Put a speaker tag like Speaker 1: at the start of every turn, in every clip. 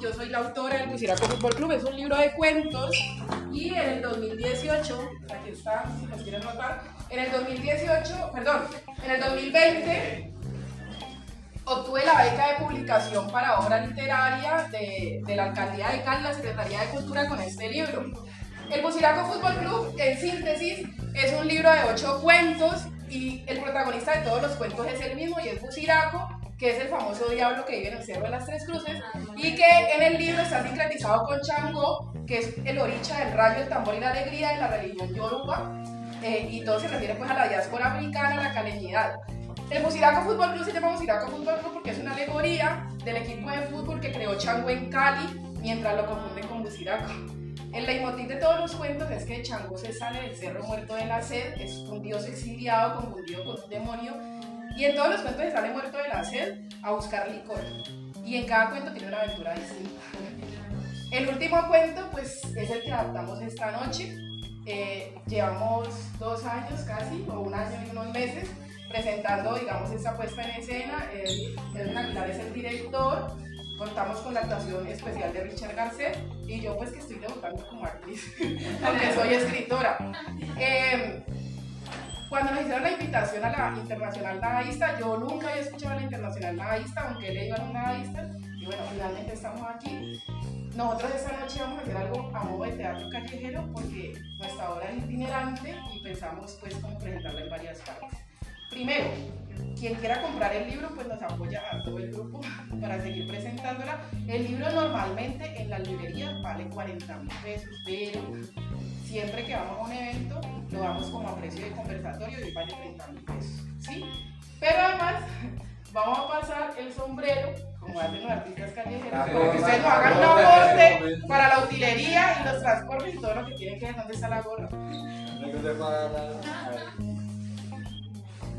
Speaker 1: yo soy la autora del Buciraco Fútbol Club, es un libro de cuentos y en el 2018, aquí está, si nos quieren notar, en el 2018, perdón, en el 2020 obtuve la beca de publicación para obra literaria de, de la Alcaldía de Cali, la Secretaría de Cultura, con este libro. El Buciraco Fútbol Club, en síntesis, es un libro de ocho cuentos y el protagonista de todos los cuentos es el mismo y es Buciraco, que es el famoso diablo que vive en el Cerro de las Tres Cruces y que en el libro está sincretizado con Changó, que es el oricha del rayo, el tambor y la alegría de la religión yoruba, eh, y todo se refiere pues a la diáspora africana, a la caleñidad. El Musiraco Fútbol Club se llama Musiraco Fútbol Club porque es una alegoría del equipo de fútbol que creó Chango en Cali mientras lo confunden con Musiraco. El leitmotiv de todos los cuentos es que Chango se sale del cerro muerto de la sed, es un dios exiliado confundido con un demonio, y en todos los cuentos se sale muerto de la sed a buscar licor. Y en cada cuento tiene una aventura distinta. El último cuento, pues, es el que adaptamos esta noche. Eh, llevamos dos años casi, o un año y unos meses, presentando, digamos, esta puesta en escena. Es el director, contamos con la actuación especial de Richard Garcet y yo pues que estoy debutando como actriz, aunque soy escritora. Eh, cuando nos hicieron la invitación a la Internacional Nadaísta, yo nunca había escuchado a la Internacional Nadaísta, aunque he leído a un nadaísta, y bueno, finalmente estamos aquí. Nosotros esta noche vamos a hacer algo a modo de teatro callejero porque nuestra obra es itinerante y pensamos pues como presentarla en varias partes. Primero, quien quiera comprar el libro, pues nos apoya a todo el grupo para seguir presentándola. El libro normalmente en la librería vale 40 mil pesos, pero siempre que vamos a un evento lo damos como a precio de conversatorio y vale 30 mil pesos, ¿sí? Pero además vamos a pasar el sombrero, como hacen los artistas callejeros, para que ustedes nos hagan un aporte para la utilería y los transportes y todo lo que tienen que ver. ¿Dónde está la gorra?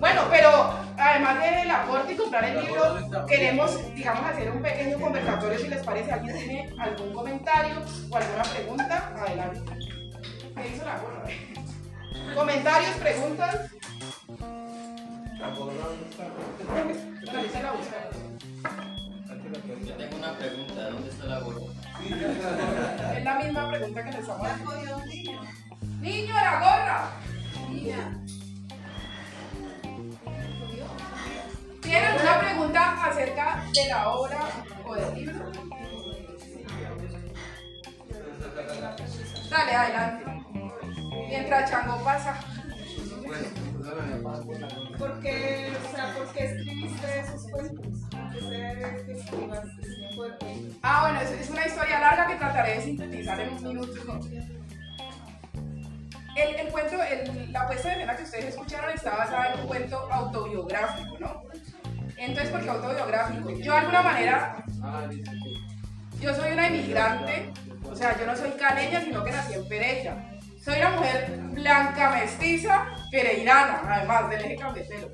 Speaker 1: Bueno, pero además del aporte y comprar el libro, queremos, digamos, hacer un pequeño conversatorio, si les parece. ¿Alguien tiene algún comentario o alguna pregunta? Adelante. ¿Qué hizo la gorra? ¿Comentarios, preguntas?
Speaker 2: La gorra Yo tengo una pregunta, ¿dónde está la gorra?
Speaker 1: Es la misma pregunta que le estamos haciendo. Niño, la gorra. Niña. ¿Tienen alguna pregunta acerca de la obra o del libro? Dale, adelante. Mientras Chango pasa.
Speaker 3: ¿Por qué, o sea, ¿por qué escribiste esos cuentos?
Speaker 1: Ah, bueno, es, es una historia larga que trataré de sintetizar en un minuto. El, el cuento, el, la puesta de escena que ustedes escucharon está basada en un cuento autobiográfico, ¿no? Entonces, ¿por qué autobiográfico? Yo de alguna manera, yo soy una inmigrante, o sea, yo no soy caleña, sino que nací en Pereira. Soy una mujer blanca, mestiza, pereirana, además del eje cafetero.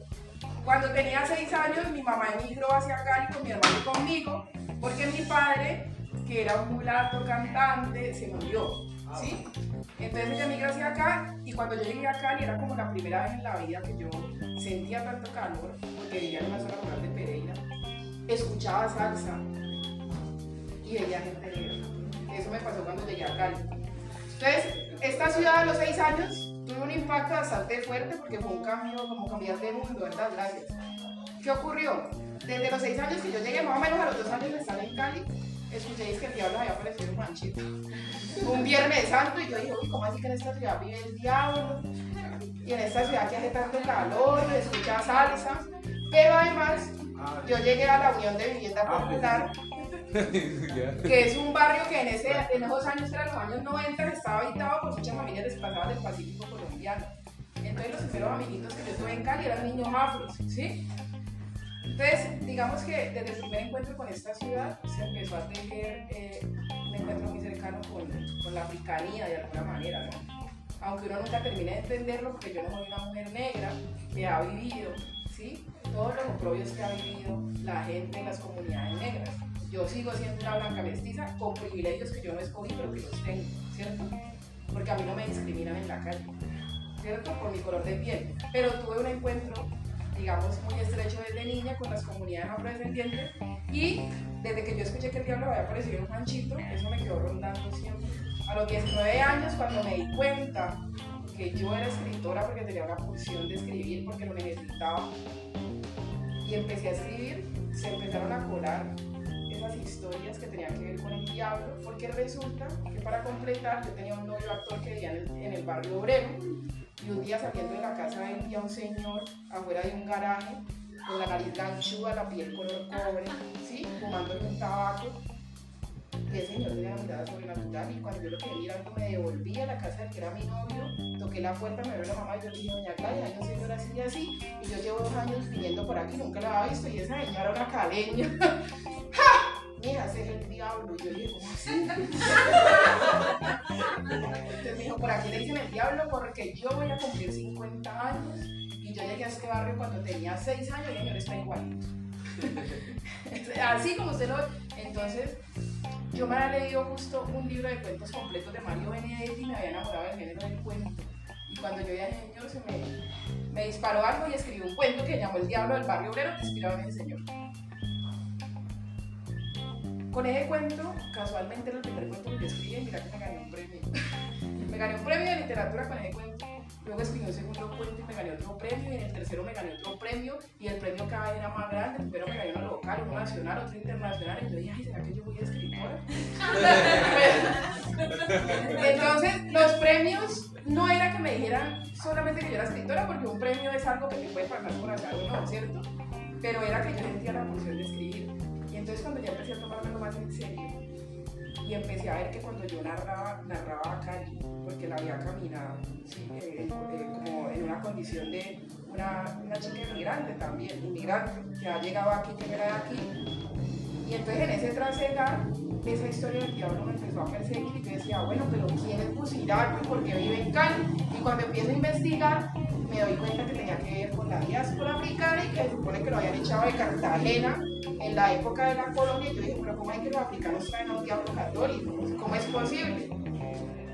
Speaker 1: Cuando tenía seis años, mi mamá emigró hacia Cali con mi hermano y conmigo, porque mi padre, que era un mulato cantante, se murió, ¿sí? Entonces ella emigró hacia acá y cuando yo llegué a Cali era como la primera vez en la vida que yo sentía tanto calor, porque vivía en una zona rural de Pereira, escuchaba salsa y veía gente negra. Eso me pasó cuando llegué a Cali. Entonces, esta ciudad a los seis años tuvo un impacto bastante fuerte porque fue un cambio, como cambiar de mundo, ¿verdad? Gracias. ¿Qué ocurrió? Desde los seis años que yo llegué, más o menos a los dos años de estar en Cali, escuché que el diablo había aparecido en Manchito. Un viernes santo y yo dije, uy, ¿cómo así que en esta ciudad vive el diablo? Y en esta ciudad que hace tanto calor, escucha salsa. Pero además, yo llegué a la Unión de Vivienda Popular, que es un barrio que en, ese, en esos años, eran los años 90, estaba habitado por muchas familias desplazadas del Pacífico colombiano. Entonces los primeros amiguitos que yo tuve en Cali eran niños afros, ¿sí? Entonces, digamos que desde el primer encuentro con esta ciudad se empezó a tener eh, un encuentro muy cercano con, con, la africanía de alguna manera, ¿no? Aunque uno nunca termine de entenderlo porque yo no soy una mujer negra que ha vivido, ¿sí? Todos los oprobios que ha vivido la gente en las comunidades negras. Yo sigo siendo una blanca mestiza con privilegios que yo no escogí, pero que los tengo, ¿cierto? Porque a mí no me discriminan en la calle, ¿cierto? Por mi color de piel. Pero tuve un encuentro digamos, muy estrecho desde niña con las comunidades afrodescendientes y desde que yo escuché que el diablo había aparecido en Juanchito, eso me quedó rondando siempre. A los 19 años, cuando me di cuenta que yo era escritora porque tenía una función de escribir, porque lo necesitaba, y empecé a escribir, se empezaron a colar esas historias que tenían que ver con el diablo, porque resulta que para completar yo tenía un novio actor que vivía en el, en el barrio obrero, y un día saliendo de la casa él vi a un señor afuera de un garaje, con la nariz ganchuda, la piel color cobre, ¿sí? fumando un tabaco, y el señor tenía una mirada sobrenatural y cuando yo lo quedé mirando me devolví a la casa del que era mi novio, toqué la puerta, me abrió la mamá y yo le dije, doña Claudia, yo señora así y así, y yo llevo dos años viniendo por aquí, nunca la había visto y esa señora era una caleña. ¡Ja! Mira, ese es el diablo. Y yo le dije, ¿cómo así? Entonces me dijo, por aquí le dicen el diablo porque yo voy a cumplir 50 años y yo llegué a este barrio cuando tenía 6 años y el señor está igualito. Así como usted lo... Entonces, yo me había leído justo un libro de cuentos completos de Mario Benedetti y me había enamorado del género del cuento. Y cuando yo era niño se me, me disparó algo y escribí un cuento que llamó El Diablo del Barrio Obrero, inspirado en ese señor. Con ese cuento, casualmente era el primer cuento que escribí mira que me gané un premio. me gané un premio de literatura con ese cuento. Luego escribí un segundo cuento y me gané otro premio, y en el tercero me gané otro premio, y el premio cada vez era más grande, primero me gané uno local, uno nacional, otro internacional, y yo dije, ay, ¿será que yo voy a escritora? Entonces, los premios no era que me dijeran solamente que yo era escritora, porque un premio es algo que te puede pagar por acá o no, ¿cierto? Pero era que yo sentía la función de escribir. Entonces cuando ya empecé a tomármelo más en serio, y empecé a ver que cuando yo narraba, narraba a Cali, porque la había caminado, eh, eh, como en una condición de una, una chica inmigrante también, inmigrante, que ha llegado aquí, que era de aquí. Y entonces en ese trasegar, esa historia del diablo me empezó a perseguir y yo decía, bueno, pero ¿quién es Buciraco y por qué vive en Cali? Y cuando empiezo a investigar, me doy cuenta que tenía que ver con la diáspora africana y que se supone que lo habían echado de Cartagena en la época de la colonia. Y yo dije, pero ¿cómo es que los africanos traen a un diablo católico? ¿Cómo es posible?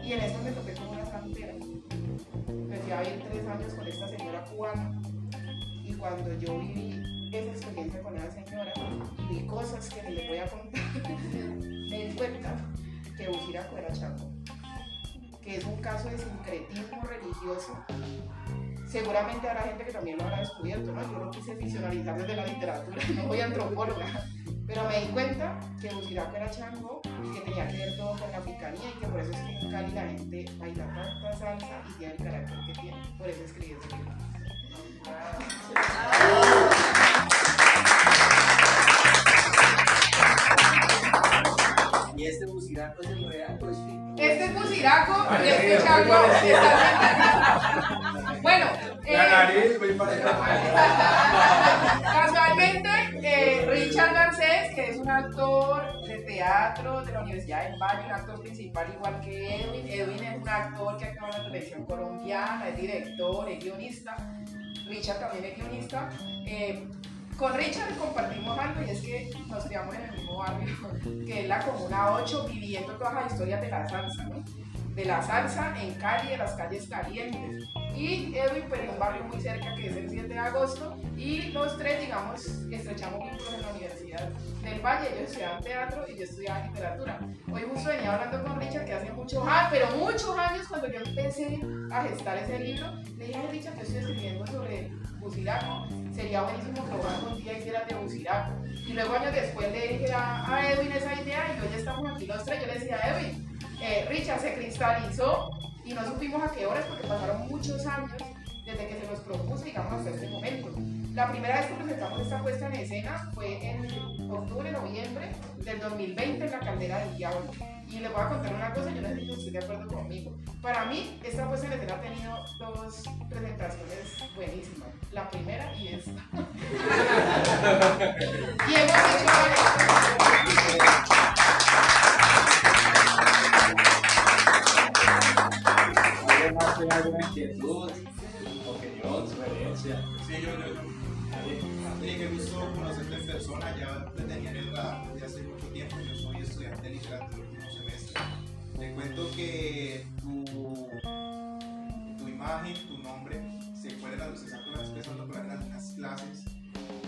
Speaker 1: Y en eso me topé con una santera. Empecé a ir tres años con esta señora cubana. Y cuando yo viví esa experiencia con esa señora y vi cosas que les voy a contar, me di cuenta que Buciraco era Chaco, que es un caso de sincretismo religioso. Seguramente habrá gente que también lo habrá descubierto, ¿no? Yo lo quise ficcionalizar desde la literatura, no soy antropóloga, pero me di cuenta que Buciraco era chango y que tenía que ver todo con la africanía y que por eso es que en Cali la gente baila tanta salsa y tiene el carácter que tiene. Por eso escribí ese libro.
Speaker 2: ¿Y este buciraco es el real o es ficticio?
Speaker 1: Este es Buciraco y este es Chaco. Bueno, eh,
Speaker 4: La nariz, muy parecida.
Speaker 1: Casualmente, eh, Richard Garcés, que es un actor de teatro de la Universidad del Valle, un actor principal igual que Edwin. Edwin es un actor que acaba en la televisión colombiana, es director, es guionista. Richard también es guionista. Eh, con Richard compartimos algo y es que nos criamos en el mismo barrio, que es la Comuna 8, viviendo todas las historias de la salsa, ¿no? De la salsa en Cali, de las calles calientes. Y Edwin, pues en un barrio muy cerca que es el 7 de agosto, y los tres, digamos, estrechamos vínculos en la Universidad del Valle. Ellos estudiaban teatro y yo estudiaba literatura. Hoy justo venía hablando con Richard que hace muchos años, pero muchos años cuando yo empecé a gestar ese libro, le dije a Richard que estoy escribiendo sobre Buciraco, sería buenísimo que vos algún día hicieras de Buciraco. Y luego años después le dije a, a Edwin esa idea y hoy ya estamos aquí los tres. Yo le decía a Edwin, eh, Richard se cristalizó y no supimos a qué horas porque pasaron muchos años desde que se nos propuso, digamos, hasta este momento. La primera vez que presentamos esta puesta en escena fue en octubre, noviembre del 2020 en la Caldera del Diablo. Y les voy a contar una cosa, yo no sé si usted de acuerdo conmigo. Para mí, esta puesta en escena ha tenido dos presentaciones buenísimas. La primera y esta. y hemos hecho varias.
Speaker 4: Sugerencia?
Speaker 5: Sí, yo, yo, yo. Oye, qué gusto conocerte en persona, ya te tenía en el radar desde hace mucho tiempo, yo soy estudiante de literatura del último semestre. Te cuento que tu, tu imagen, tu nombre, se cuela la luz, exacto, la expresando por las, las, clases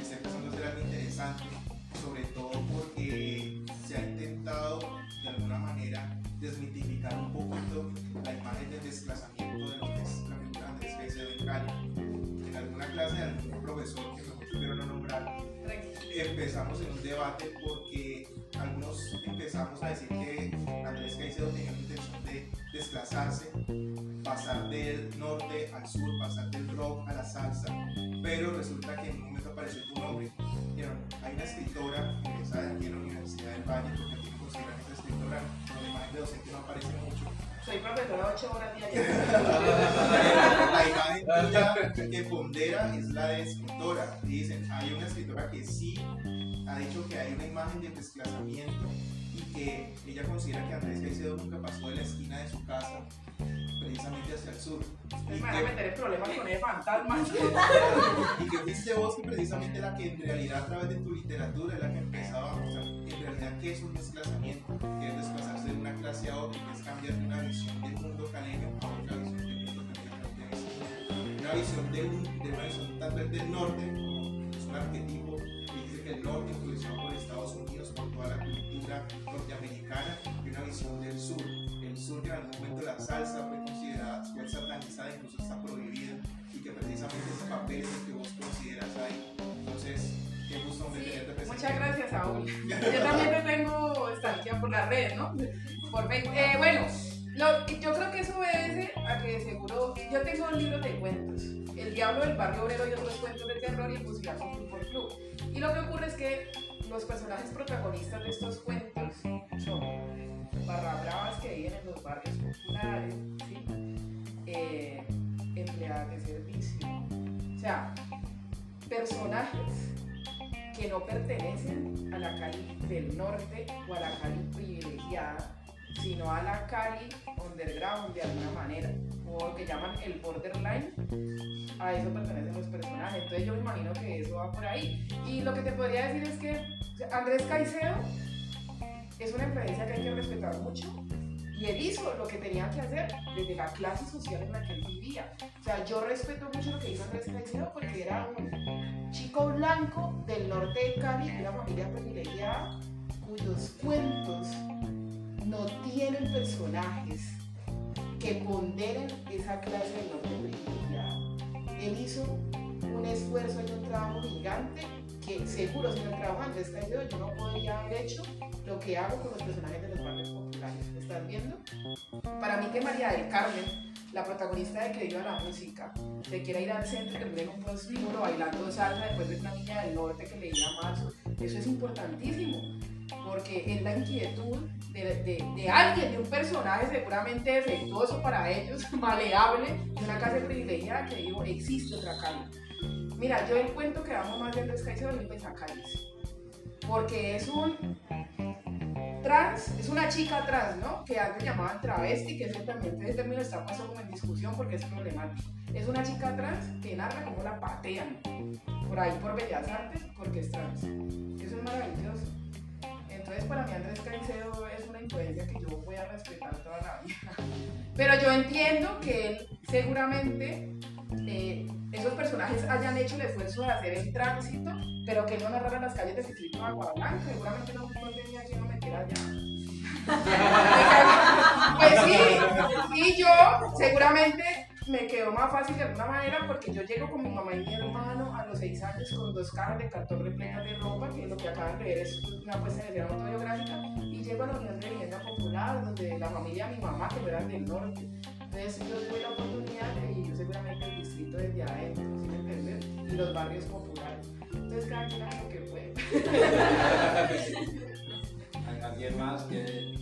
Speaker 5: está empezando a ser algo interesante, sobre todo porque se ha intentado de alguna manera desmitificar un poquito la imagen del desplazamiento de lo que es la figura de Caicedo en Cali. Profesor que supieron no nombrar, empezamos en un debate porque algunos empezamos a decir que Andrés Caicedo tenía la intención de desplazarse, pasar del norte al sur, pasar del rock a la salsa, pero resulta que en un momento apareció tu nombre. Hay una escritora egresada aquí en la Universidad del Valle, porque aquí me consideran esa escritora, pero la de docente no aparece mucho.
Speaker 1: Soy profesora 8 horas diarias.
Speaker 5: La imagen tuya que pondera es la de escritora. Y dicen, hay una escritora que sí ha dicho que hay una imagen de desplazamiento y que ella considera que Andrés Caicedo nunca pasó de la esquina de su casa precisamente hacia el sur.
Speaker 1: Me
Speaker 5: Y
Speaker 1: a
Speaker 5: que,
Speaker 1: meter problemas con el fantasma.
Speaker 5: y que fuiste vos que precisamente la que en realidad a través de tu literatura es la que empezaba a mostrar en realidad qué es un desplazamiento, que es desplazarse de una clase a otra, que es cambiar de una visión del mundo caleño a otra visión del mundo caleño. Una visión del, de una visión tal vez del norte, es un arquetipo que dice que el norte influenciado por Estados Unidos, por toda la cultura norteamericana, y una visión del sur. El sur que en algún momento la salsa fue considerada, fue satanizada, incluso está prohibida, y que precisamente ese papel es el que vos consideras ahí. Entonces, qué gusto
Speaker 1: Sí,
Speaker 5: tenerte presente.
Speaker 1: muchas gracias, Saúl. Yo también te tengo estancia por la red, ¿no? Por. Eh, bueno, lo- yo creo que eso obedece a que seguro. Yo tengo libros de cuentos: El Diablo del Barrio Obrero y otros cuentos de terror y el Fusilazo Fútbol Club. Y lo que ocurre es que los personajes protagonistas de estos cuentos son barra que viven en los barrios populares, ¿sí? Eh, empleadas de servicio. O sea, personajes que no pertenecen a la Cali del norte o a la Cali privilegiada, sino a la Cali underground de alguna manera, o lo que llaman el borderline, a eso pertenecen los personajes. Entonces yo me imagino que eso va por ahí. Y lo que te podría decir es que Andrés Caicedo es una influencia que hay que respetar mucho. Y él hizo lo que tenía que hacer desde la clase social en la que él vivía. O sea, yo respeto mucho lo que hizo Andrés Caicedo porque era un chico blanco del norte de Cali, de una familia privilegiada, cuyos cuentos no tienen personajes que ponderen esa clase del norte privilegiada. Él hizo un esfuerzo y un trabajo gigante que seguro sin el trabajo de Andrés Caicedo yo no podría haber hecho lo que hago con los personajes de los barrios populares. ¿Estás viendo? Para mí que María del Carmen, la protagonista de Que viva la música, se quiera ir al centro, que en un prostíbulo bailando salsa después de una niña del norte que leía marzo, eso es importantísimo, porque es la inquietud de, de- alguien, de un personaje seguramente defectuoso para ellos, maleable, de una casa privilegiada que digo, existe otra Cali. Mira, yo el cuento que amo más de Andrés Caicedo es el Pensacalis, porque es un trans, es una chica trans, ¿no? Que antes llamaban travesti, que ese también ese término está puesto como en discusión porque es problemático. Es una chica trans que narra cómo la patean por ahí por Bellas Artes porque es trans. Eso es maravilloso. Entonces para mí Andrés Caicedo es una influencia que yo voy a respetar toda la vida. Pero yo entiendo que él seguramente eh, esos personajes hayan hecho el esfuerzo de hacer el tránsito, pero que no narraran las calles de Agua Blanca, seguramente no, no tenía quien lo metiera allá. Pues sí, y yo seguramente me quedó más fácil de alguna manera porque yo llego con mi mamá y mi hermano a los seis años con dos cajas de cartón repletas de ropa, que lo que acaban de ver es una puesta en escena autobiográfica, y llego a la Unión de Vivienda Popular, donde la familia de mi mamá, que no eran del norte, entonces yo tuve la oportunidad de vivir seguramente el distrito desde adentro, ¿sí me entiendes? Y los barrios populares. Entonces cada quien hace lo que puede.
Speaker 4: ¿Alguien más que?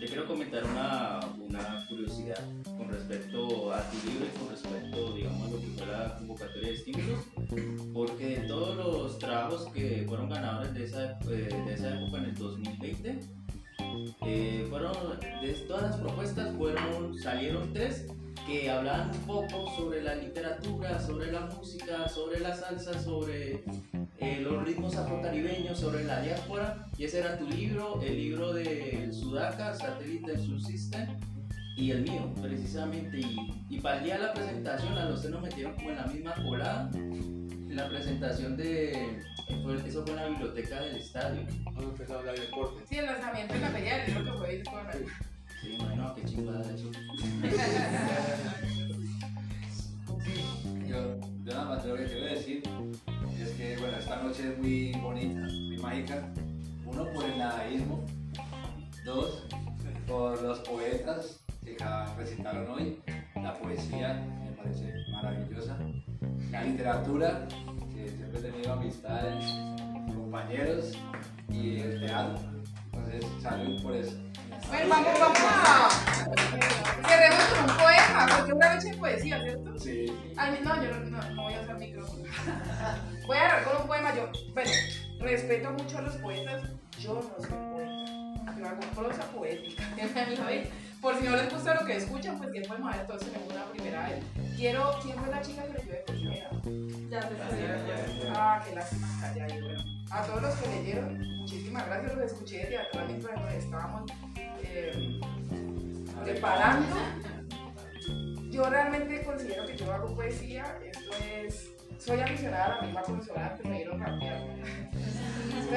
Speaker 6: Te quiero comentar una, una curiosidad con respecto a tu libro y con respecto, digamos, a lo que fue la convocatoria de estímulos, porque de todos los trabajos que fueron ganadores de esa, eh, de esa época en el 2020, eh, fueron, de todas las propuestas fueron, salieron tres que hablaban un poco sobre la literatura, sobre la música, sobre la salsa, sobre eh, los ritmos afrocaribeños, sobre la diáspora, y ese era tu libro, el libro de Sudaca, Satélite Subsystem, y el mío, precisamente. Y, y para el día de la presentación, a los tres nos metieron como en la misma colada. En la presentación de. eso fue en la biblioteca del estadio.
Speaker 4: Vamos a empezar a hablar de deporte.
Speaker 1: Sí, el lanzamiento de la es lo que fue con
Speaker 6: Sí, bueno, qué chingada eso.
Speaker 4: Yo, yo nada más lo que quiero decir es que bueno, esta noche es muy bonita, muy mágica. Uno por el nadaísmo, dos por los poetas recitaron hoy, la poesía me parece maravillosa, la literatura, que siempre he tenido amistades, compañeros y el teatro. Entonces, salud por eso.
Speaker 1: Bueno, vamos, vamos a. Cerremos con un poema, porque una noche de poesía, ¿cierto?
Speaker 4: Sí.
Speaker 1: Ay, no, yo no, no, no voy a usar micrófono. Voy a agarrar con un poema. Yo, bueno, respeto mucho a los poetas. Yo no soy poeta. Hago prosa poética. ¿sabes? Por si no les gusta lo que escuchan, pues que poema entonces tenemos una primera vez. Quiero, ¿quién fue la chica que leyó de primera?
Speaker 3: Ya se sabía.
Speaker 1: Ah, qué lástima, ya, ya, bueno. A todos los que leyeron, muchísimas gracias, los escuché desde atrás mientras nos estábamos eh, preparando. Yo realmente considero que yo hago poesía, esto es, soy aficionada a la misma consonante, me dieron cambiar.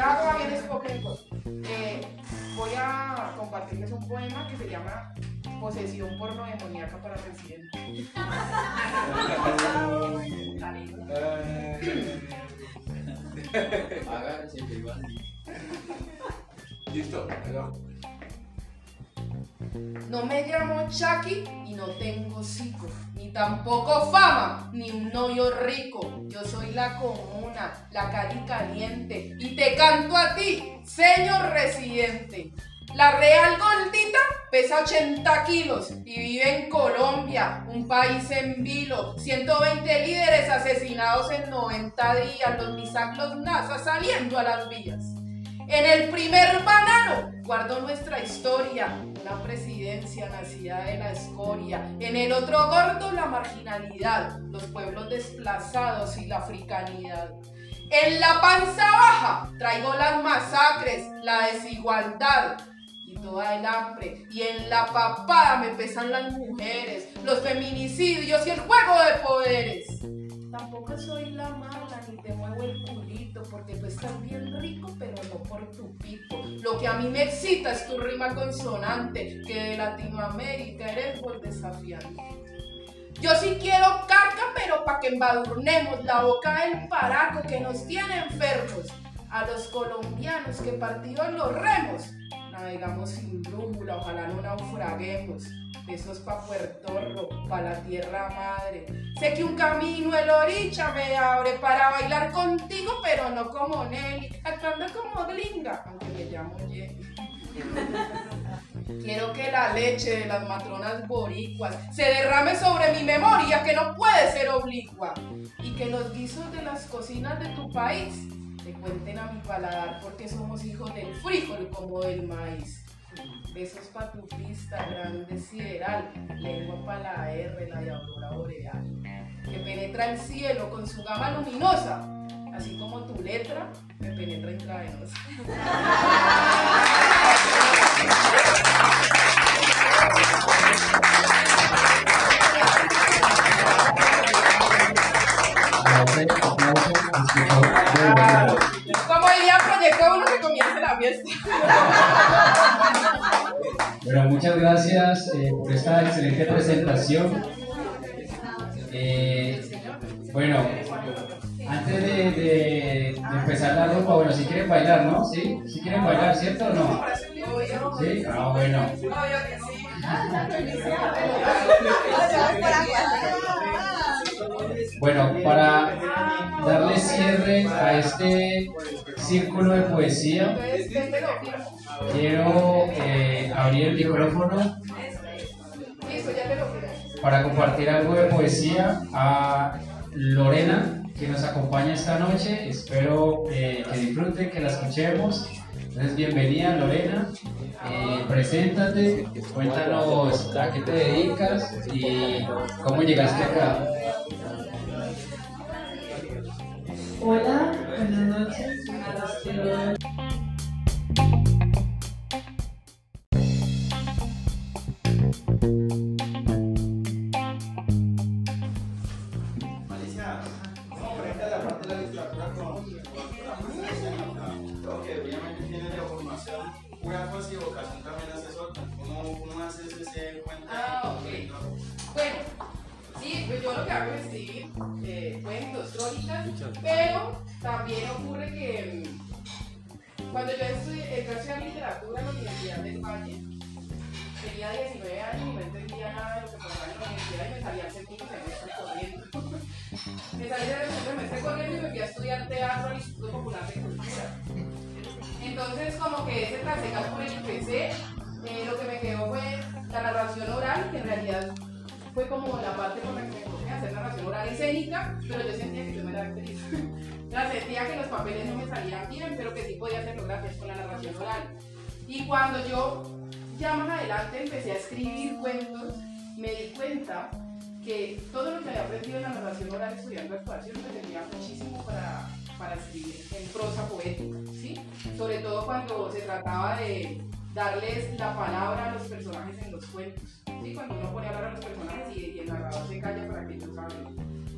Speaker 1: Hago más bien. Eh, voy a compartirles un poema que se llama Posesión porno demoníaca para
Speaker 6: que igual.
Speaker 4: Listo.
Speaker 1: No me llamo Chucky y no tengo psico, ni tampoco fama, ni un novio rico. Yo soy la comuna, la cali caliente, y te canto a ti, señor residente. La real gordita pesa 80 kilos y vive en Colombia, un país en vilo. 120 líderes asesinados en 90 días, los MISAC, los NASA saliendo a las vías. En el primer banano guardo nuestra historia, una presidencia nacida de la escoria. En el otro gordo la marginalidad, los pueblos desplazados y la africanidad. En la panza baja traigo las masacres, la desigualdad y toda el hambre. Y en la papada me pesan las mujeres, los feminicidios y el juego de poderes. Tampoco soy la mala ni te muevo el porque tú estás bien rico pero no por tu pito. Lo que a mí me excita es tu rima consonante que de Latinoamérica eres por desafiante. Yo sí quiero caca pero pa' que embadurnemos la boca del paraco que nos tiene enfermos. A los colombianos que partidos los remos navegamos sin brújula, ojalá no naufraguemos. Besos pa' Puerto Rico, pa' la tierra madre. Sé que un camino el oricha me abre para bailar contigo, pero no como Nelly, actuando como gringa, aunque me llamo Jenny. Quiero que la leche de las matronas boricuas se derrame sobre mi memoria, que no puede ser oblicua. Y que los guisos de las cocinas de tu país te cuenten a mi paladar, porque somos hijos del frijol como del maíz. Besos pa' tu pista, grande sideral, lengua pa' la R, la de boreal, que penetra el cielo con su gama luminosa, así como tu letra me penetra intravenosa.
Speaker 7: Bueno, muchas gracias eh, por esta excelente presentación. Eh, bueno, antes de, empezar la ropa, bueno, si quieren bailar, ¿no? ¿Sí? ¿Sí quieren bailar, cierto o no? ¿Sí? Ah, bueno.
Speaker 1: Sí.
Speaker 7: Bueno, para darle cierre a este círculo de poesía, quiero eh, abrir el micrófono para compartir algo de poesía a Lorena, que nos acompaña esta noche. Espero eh, que disfruten, que la escuchemos. Entonces, bienvenida Lorena. Eh, preséntate, cuéntanos a qué te dedicas y cómo llegaste acá.
Speaker 8: Hola, buenas noches.
Speaker 9: Que ese
Speaker 1: trasecal por el que empecé, eh, lo que me quedó fue la narración oral, que en realidad fue como la parte con la que me enfoqué hacer narración oral escénica, pero yo sentía que yo no era actriz. sea, sentía que los papeles no me salían bien, pero que sí podía hacerlo gracias con la narración oral. Y cuando yo ya más adelante empecé a escribir cuentos, me di cuenta que todo lo que había aprendido en la narración oral estudiando actuación me servía muchísimo para, para escribir en prosa poética, ¿sí? Sobre todo cuando se trataba de darles la palabra a los personajes en los cuentos, ¿sí? Cuando uno pone a hablar a los personajes y, y el narrador se calla para que ellos hablen.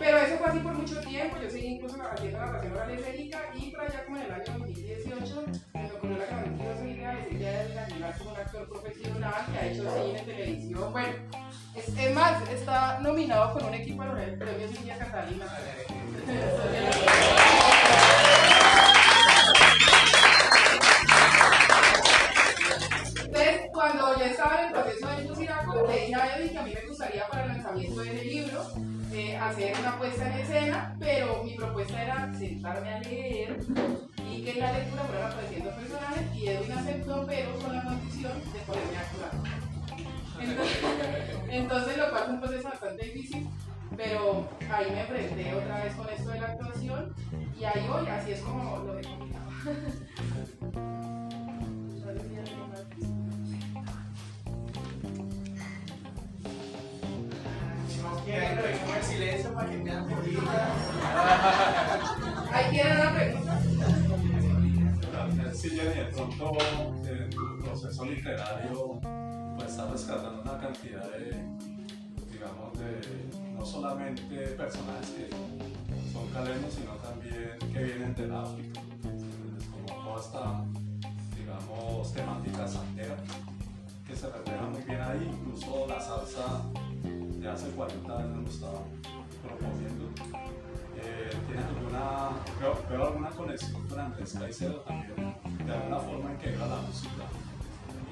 Speaker 1: Pero eso fue así por mucho tiempo, yo seguí incluso haciendo narración oral escénica y por allá como en el año 2018 me ocurrió la grandiosa idea de ya de como un actor profesional que ha hecho cine, televisión, bueno, es, es más, está nominado con un equipo a los premios India Catalina. Entonces, cuando ya estaba en el proceso de Luciraco, le dije a Eddie que a mí me gustaría para el lanzamiento de ese libro eh, hacer una puesta en escena, pero mi propuesta era sentarme a leer y que en la lectura fueran apareciendo personajes y Edwin aceptó, pero con la condición de ponerme a actuar. Entonces, entonces, lo cual fue un proceso bastante difícil, pero ahí me enfrenté otra vez con esto de la actuación y ahí voy, así es como lo he combinado.
Speaker 9: Revisemos el silencio para que vean por
Speaker 1: ¿Ahí tienen una pregunta?
Speaker 10: Sí, Jenny, de pronto en tu proceso literario pues estás rescatando una cantidad de, digamos, de no solamente personajes que son caleños, sino también que vienen del África, como toda esta, digamos, temática santera que se refleja muy bien ahí, incluso la salsa de hace 40 años lo estaba proponiendo. Eh, ¿Tienes alguna, veo, veo alguna conexión con Andrés Caicedo también, de alguna forma en que era la música?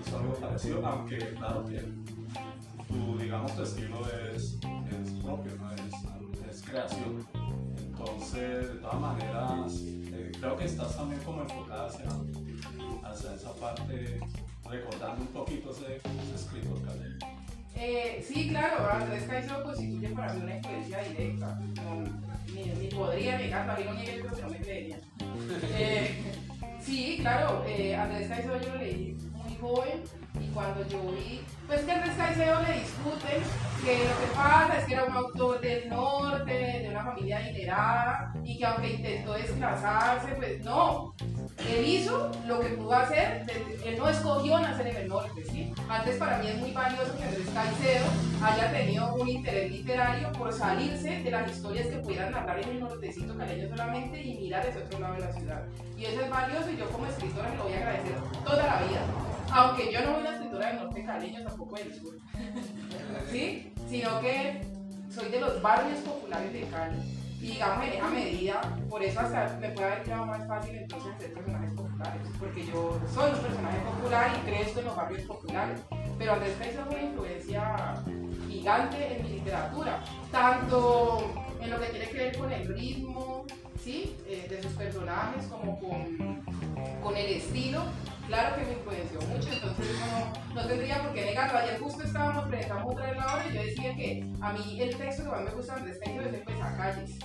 Speaker 10: Hizo algo parecido, aunque claro que tu, digamos, tu estilo es, es propio, ¿no? es, es creación. Entonces, de todas maneras, eh, creo que estás también como enfocada hacia, hacia esa parte, recordando un poquito ese, ese escritor caleño.
Speaker 1: Eh, sí, claro, Andrés Caicedo constituye para mí una influencia directa. No, ni, podría negarlo, a mí no niegue pero no me creería. Sí, claro, eh, Andrés Caicedo yo lo leí muy joven y cuando yo vi, pues que Andrés Caicedo le discuten que lo que pasa es que era un autor del norte, de una familia adinerada y que aunque intentó desplazarse, pues no, él hizo lo que pudo hacer, él no escogió nacer en el norte, ¿sí? Antes para mí es muy valioso que Andrés Caicedo haya tenido un interés literario por salirse de las historias que pudieran narrar en el nortecito caleño solamente y mirar ese otro lado de la ciudad. Y eso es valioso y yo como escritora lo voy a agradecer toda la vida. Aunque yo no soy una escritora del norte caleño, tampoco del sur. ¿Sí? Sino que soy de los barrios populares de Cali. Digamos en esa medida, por eso hasta me puede haber quedado más fácil entonces ser personajes populares, porque yo soy un personaje popular y crezco en los barrios populares. Pero Andrés Caicedo es una influencia gigante en mi literatura, tanto en lo que tiene que ver con el ritmo, ¿sí? Eh, de sus personajes, como con, con el estilo. Claro que me influenció mucho, entonces no, tendría por qué negarlo. Ayer justo estábamos presentando otra vez la obra y yo decía que a mí el texto que más me gusta de Andrés Caicedo es el Pesacalles,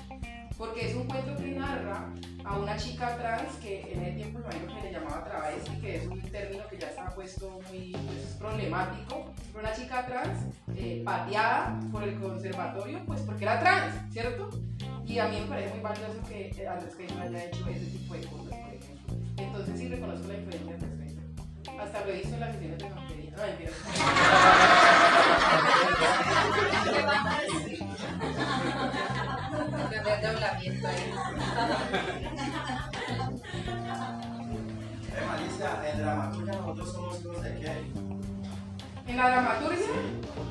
Speaker 1: porque es un cuento que narra a una chica trans que en ese tiempo imagino que le llamaba travesti, que es un término que ya está puesto muy pues, problemático, pero una chica trans eh, pateada por el conservatorio, pues porque era trans, ¿cierto? Y a mí me parece muy valioso que Andrés Caicedo haya hecho ese tipo de cosas, por ejemplo. Entonces sí reconozco la influencia. Hasta lo visto en las sesiones de mentira.
Speaker 11: desdoblamiento ahí.
Speaker 9: Eh, Malicia, en dramaturgia nosotros somos hijos de qué?
Speaker 1: En la dramaturgia,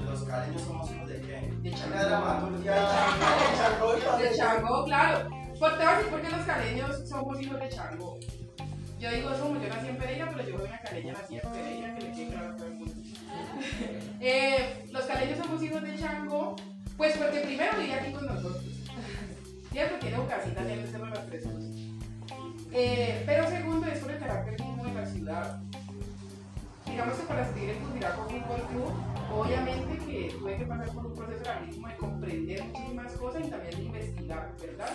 Speaker 9: Los caleños somos hijos de qué?
Speaker 1: De
Speaker 9: En la dramaturgia de Chango.
Speaker 1: de claro. Pues te voy a decir por qué los caleños somos hijos de Chango. Yo digo somos, yo nací en Pereira, pero yo soy una caleña nací en Pereira, que le quede claro a todo el mundo. Eh, los caleños somos hijos de Chango, pues porque primero vive aquí con nosotros. Cierto, tiene un casita, tiene este las tres cosas. Eh, pero segundo es por el carácter mismo de la ciudad. Digamos que para seguir el Cundiraco Fútbol Club, obviamente que tuve que pasar por un proceso ahora mismo de comprender muchísimas cosas y también de investigar, ¿verdad?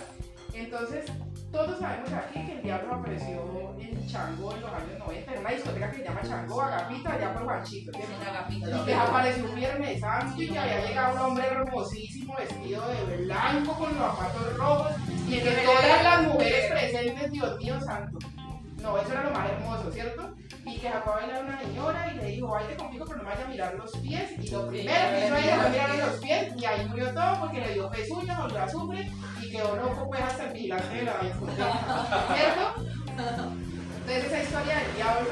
Speaker 1: Entonces, todos sabemos aquí que el diablo apareció en Chango en los años 90, en una discoteca que se llama Chango Agapita, allá por Guanchito, ¿cierto? Y que apareció un viernes santo y que había llegado un hombre hermosísimo vestido de blanco con los zapatos rojos y que todas las mujeres presentes, Dios mío santo. No, eso era lo más hermoso, ¿cierto? Y que sacó a bailar una señora y le dijo, baile conmigo, pero no vaya a mirar los pies. Y lo primero que hizo ella fue mirarle los pies y ahí murió todo porque le dio pezuña, volvió a sufrir y quedó loco pues hasta el vigilante de la discoteca, ¿cierto? Entonces esa historia del diablo,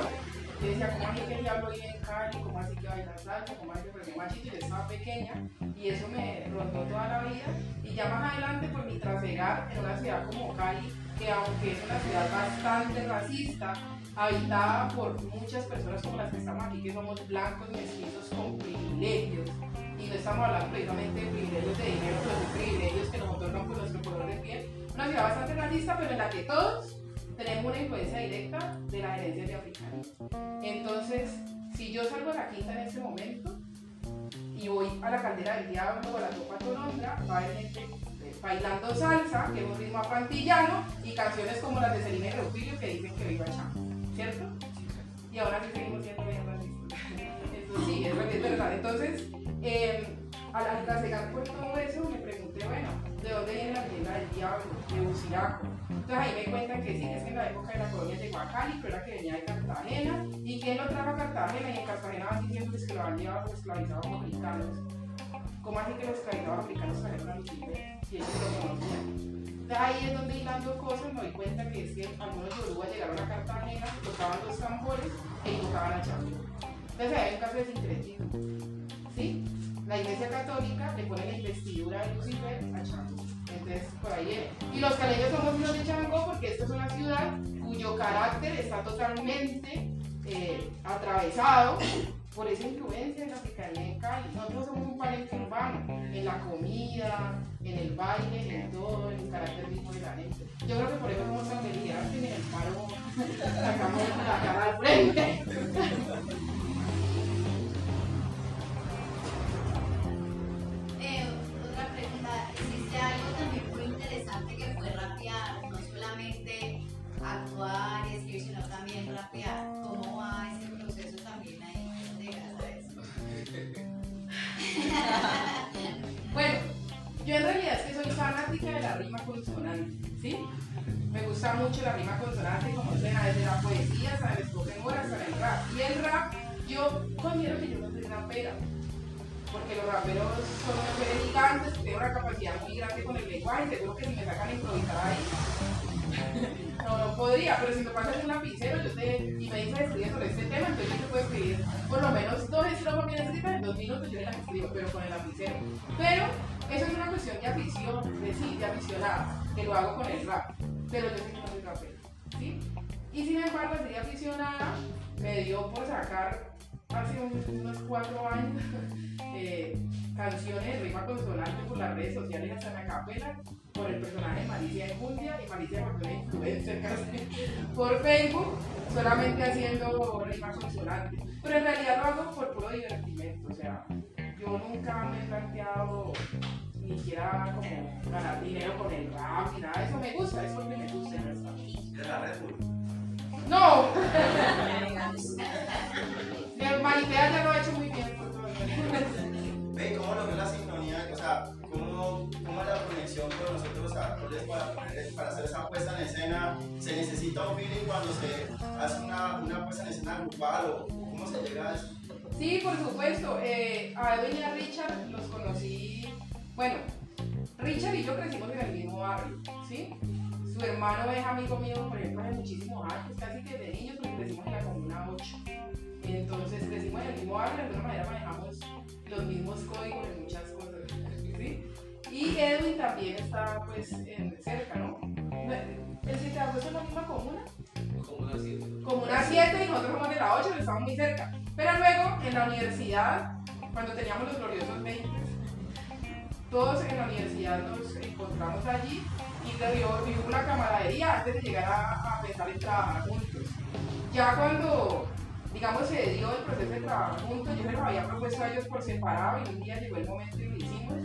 Speaker 1: yo decía, ¿cómo así que el diablo vive en Cali? ¿Cómo así que baila salsa? ¿Cómo así que premió machito? Y yo estaba pequeña y eso me rondó toda la vida. Y ya más adelante por mi trasegar en una ciudad como Cali, que aunque es una ciudad bastante racista, habitada por muchas personas como las que estamos aquí, que somos blancos, mestizos, con privilegios. Y no estamos hablando precisamente de privilegios de dinero, pero de privilegios que nos otorgan por nuestro color de piel. Una ciudad bastante racista, pero en la que todos tenemos una influencia directa de las herencias de africanos. Entonces, si yo salgo a la quinta en este momento y voy a la caldera del diablo o a la topa tolondra, va a haber gente bailando salsa, que es un ritmo afantillano, y canciones como las de Celina y Reufilio que dicen que viva Chango, ¿cierto? Y ahora sí seguimos siendo bien racistas. Entonces, sí, es, verdad. Entonces, eh, al, trasegar por todo eso, me pregunté, bueno, ¿de dónde viene la leyenda del diablo? De Buciraco. Entonces ahí me cuentan que sí, que es que en la época de la colonia llegó a Cali, pero era que venía de Cartagena, y que él lo trajo Cartagena, y en Cartagena van diciendo que lo habían llevado esclavizados africanos. ¿Cómo así que los esclavizados africanos trajeron a Chile? Y ellos lo conocían. Ahí es donde hilando cosas me doy cuenta que es que algunos yoruba llegaron a Cartagena, tocaban los tambores e invocaban a Chango. Entonces hay un caso de sincretismo. ¿Sí? La iglesia católica le pone la investidura de Lucifer a Chango. Entonces, por ahí viene. Y los caleños somos hijos de Chango porque esta es una ciudad cuyo carácter está totalmente eh, atravesado por esa influencia de la africanía en Cali. Nosotros somos un palenque urbano, en la comida, en el baile, en todo, en el carácter mismo de la gente. Yo creo que por eso somos tan beligerantes y en el paro sacamos la cara al frente.
Speaker 12: Eh, otra pregunta, existe algo también muy interesante que fue rapear, no solamente actuar y escribir, sino también rapear. ¿Cómo va ese proceso también ahí
Speaker 1: Bueno, yo en realidad es que soy fanática de la rima consonante, ¿sí? Me gusta mucho la rima consonante, como suena desde la poesía hasta el spoken word hasta el rap. Y el rap, yo considero que yo no soy rapera, porque los raperos son seres gigantes, que tienen una capacidad muy grande con el lenguaje, seguro que si me sacan a improvisar ahí, podría, pero si me pasas un lapicero yo te, y me dices escribir sobre este tema, entonces yo te puedo escribir por lo menos dos estrofas bien escritas en dos minutos, yo las escribo, pero con el lapicero. Pero eso es una cuestión de afición, de sí, de aficionada, que lo hago con el rap, pero yo sí que no soy rapero, ¿sí? Y sin embargo, así de aficionada, me dio por sacar hace un- unos cuatro años eh, canciones de rima consonante por las redes sociales hasta en acapela por el personaje de Malicia Enjundia y Malicia por una influencer por Facebook solamente haciendo rima consonante pero en realidad lo hago por puro divertimento o sea yo nunca me he planteado ni siquiera como ganar dinero con el rap ni nada eso me gusta eso es lo que me gusta
Speaker 9: De la Red Bull.
Speaker 1: no Mi Maritea ya lo ha hecho muy bien.
Speaker 9: Ve, ¿cómo logró la sincronía? O sea, ¿cómo, es la conexión con nosotros los actores para, poner- para hacer esa puesta en escena? ¿Se necesita un feeling cuando se hace una, una puesta en escena grupal o cómo se llega a eso?
Speaker 1: Sí, por supuesto. Eh, a Edwin y Richard los conocí. Bueno, Richard y yo crecimos en el mismo barrio, ¿sí? Su hermano es amigo mío, por ejemplo, hace muchísimos años, casi que de niños, porque crecimos en la Comuna 8. Entonces crecimos en el mismo barrio, de alguna manera manejamos los mismos códigos en muchas cosas. Y Edwin también está, pues, en, cerca, ¿no? ¿El 7 de agosto es la misma comuna?
Speaker 4: Comuna 7.
Speaker 1: Comuna 7 y nosotros somos de la 8, estamos muy cerca. Pero luego, en la universidad, cuando teníamos los gloriosos 20, todos en la universidad nos encontramos allí y hubo una camaradería antes de llegar a, a pensar en trabajar juntos. Ya cuando, digamos, se dio el proceso de trabajar juntos, yo se los había propuesto a ellos por separado y un día llegó el momento y lo hicimos,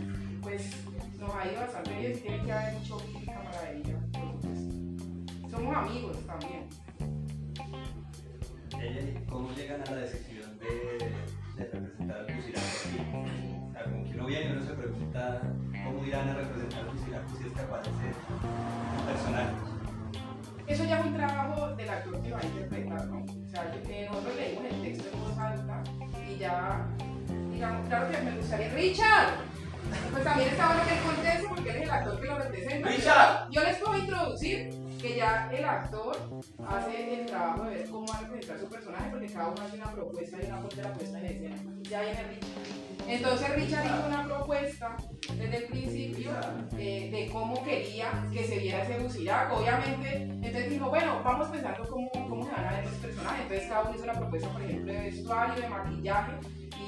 Speaker 1: ha ido bastante bien, tiene que haber mucho camaradería, por supuesto. Somos amigos también.
Speaker 11: ¿Cómo llegan a la decisión de, de representar al Pusiraco aquí? O sea, como que uno viene y uno se pregunta cómo irán a representar al Pusiraco si es que aparece el personaje.
Speaker 1: Eso ya es un trabajo del actor que va a interpretar, ¿no? O sea, que nosotros leímos el texto en voz alta y ya, digamos, claro que me gustaría. ¡Richard! Pues también está bueno que él conteste porque él es el actor que lo representa.
Speaker 4: ¡Richard!
Speaker 1: Yo les puedo introducir que ya el actor hace el trabajo de ver cómo va a representar su personaje porque cada uno hace una propuesta y una de la puesta en escena. Ya viene Richard. Entonces Richard hizo una propuesta desde el principio eh, de cómo quería que se viera ese Buciraco. Obviamente, entonces dijo, bueno, vamos pensando cómo, cómo se van a ver los personajes. Entonces cada uno hizo una propuesta, por ejemplo, de vestuario, de maquillaje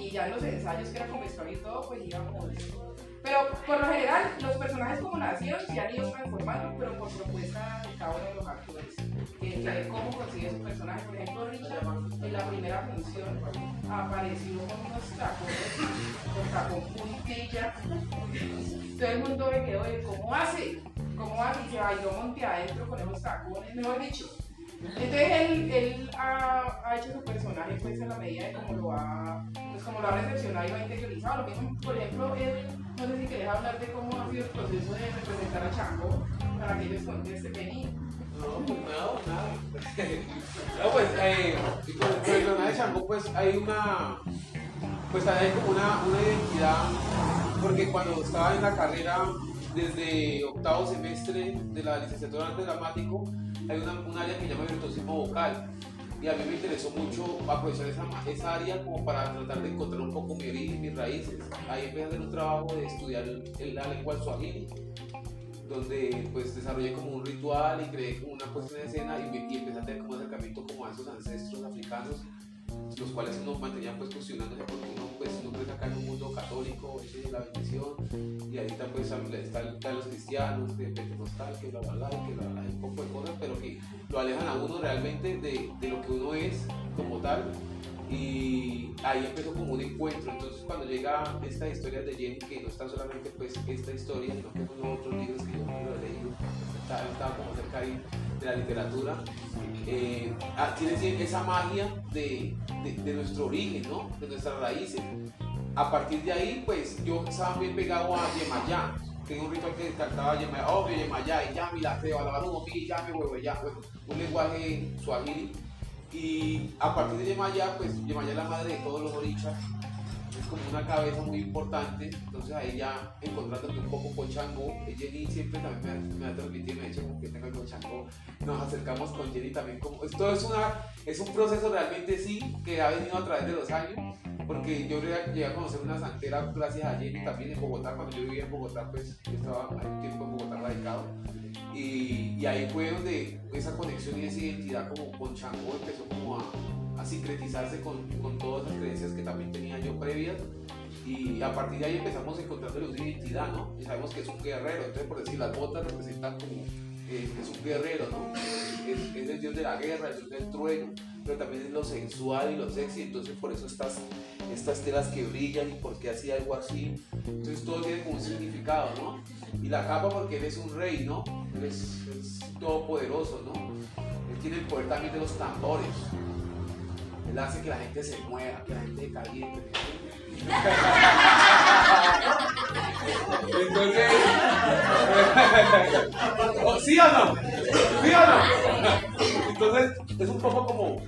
Speaker 1: y ya en los ensayos que era con vestuario y todo, pues íbamos pero por lo general, los personajes como nacieron se han ido transformando, pero por propuesta de cada uno de los actores. Que, que cómo consigue su personaje. Por ejemplo, Richard en la primera función apareció con unos tacones, con tacón puntilla. Todo el mundo me quedó de cómo hace, cómo hace, y se bailó monte adentro con esos tacones, mejor dicho. Entonces él, él ha, ha, hecho su personaje pues en la medida de cómo lo ha, pues, como lo ha recepcionado y lo ha interiorizado. Lo mismo, por ejemplo, él, no sé si querés hablar de cómo ha sido el proceso de representar a Chango para que ellos contesten venir.
Speaker 13: No, pues nada, no, pues, eh, con el personaje de Chango, pues hay una, pues hay como una, una identidad, porque cuando estaba en la carrera, desde octavo semestre de la licenciatura en arte dramático, hay una, un área que se llama virtuosismo vocal y a mí me interesó mucho aprovechar esa, esa área como para tratar de encontrar un poco mi origen, mis raíces. Ahí empecé a hacer un trabajo de estudiar el, la lengua swahili, donde pues desarrollé como un ritual y creé como una puesta en escena y, y empecé a tener como acercamiento como a esos ancestros africanos los cuales uno mantenía pues cuestionándose porque uno pues no acá en un mundo católico, es la bendición, y ahorita pues está el de los cristianos, de pentecostal, que bla bla bla, que bla bla, un poco de cosas, pero que lo alejan a uno realmente de, de lo que uno es como tal, y ahí empezó como un encuentro, entonces cuando llega esta historia de Jenny, que no está solamente pues esta historia, sino que son otros libros que yo no he leído, estaba, como cerca ahí de la literatura, eh, ah, tiene esa magia de, de, de, nuestro origen, ¿no? de nuestras raíces. A partir de ahí, pues yo estaba bien pegado a Yemayá, que es un ritual que cantaba Yemayá, obvio Yemayá, y ya mi la feo, a la mano, mi ya me huevo, ya, un lenguaje suajili. Y a partir de Yemayá, pues Yemayá es la madre de todos los orichas, como una cabeza muy importante, entonces ahí ya encontrándote un poco con Chango, Jenny siempre también me, me ha transmitido, me ha dicho como que tenga con Chango, nos acercamos con Jenny también, como, esto es, una, es un proceso realmente sí, que ha venido a través de los años, porque yo llegué a conocer una santera gracias a Jenny también en Bogotá, cuando yo vivía en Bogotá, pues yo estaba un tiempo en Bogotá radicado, y, y ahí fue donde esa conexión y esa identidad como con Chango empezó como a a sincretizarse con, con, todas las creencias que también tenía yo previas y a partir de ahí empezamos a encontrarle una identidad, ¿no? Y sabemos que es un guerrero, entonces por decir, las botas representan como eh, es un guerrero, ¿no? Es, es, el dios de la guerra, el dios del trueno, pero también es lo sensual y lo sexy, entonces por eso estas, estas telas que brillan y por qué hacía algo así, entonces todo tiene como un significado, ¿no? Y la capa porque él es un rey, ¿no? Él es, es todopoderoso, ¿no? Él tiene el poder también de los tambores, él hace que la gente se mueva, que la gente se caliente. Entonces, ¿sí o no? ¿Sí o no? Entonces, es un poco como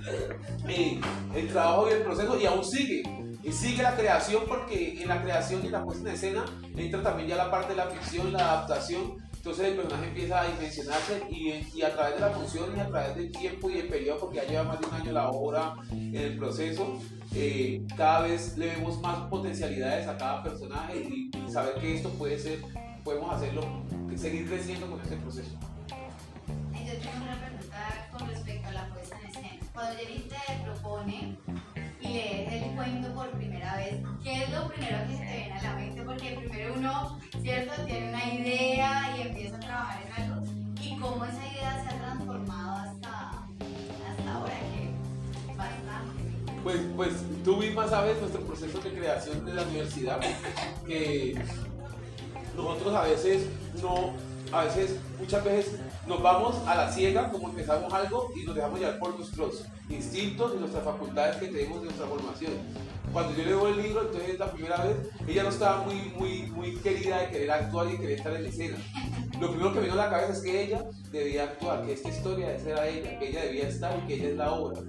Speaker 13: eh, el trabajo y el proceso y aún sigue. Y sigue la creación porque en la creación y la puesta en escena entra también ya la parte de la ficción, la adaptación. Entonces el personaje empieza a dimensionarse y, y a través de la función y a través del tiempo y el periodo, porque ya lleva más de un año la obra en el proceso, eh, cada vez le vemos más potencialidades a cada personaje y, y saber que esto puede ser, podemos hacerlo, seguir creciendo con este proceso.
Speaker 12: Yo tengo una pregunta con respecto a la puesta en escena. Cuando Jenny te propone lees el cuento por primera vez, ¿qué es lo primero que se te viene a la mente? Porque primero uno, ¿cierto? Tiene una idea y empieza a trabajar en algo. ¿Y cómo esa idea se ha transformado hasta, hasta ahora? Que.
Speaker 13: Pues, pues tú misma sabes nuestro proceso de creación de la universidad, que nosotros a veces no, a veces, muchas veces nos vamos a la ciega, como empezamos algo, y nos dejamos llevar por nuestros instintos y nuestras facultades que tenemos de nuestra formación. Cuando yo leo el libro, entonces la primera vez, ella no estaba muy, muy, muy querida de querer actuar y querer estar en la escena. Lo primero que me vino a la cabeza es que ella debía actuar, que esta historia esa era ella, que ella debía estar y que ella es la obra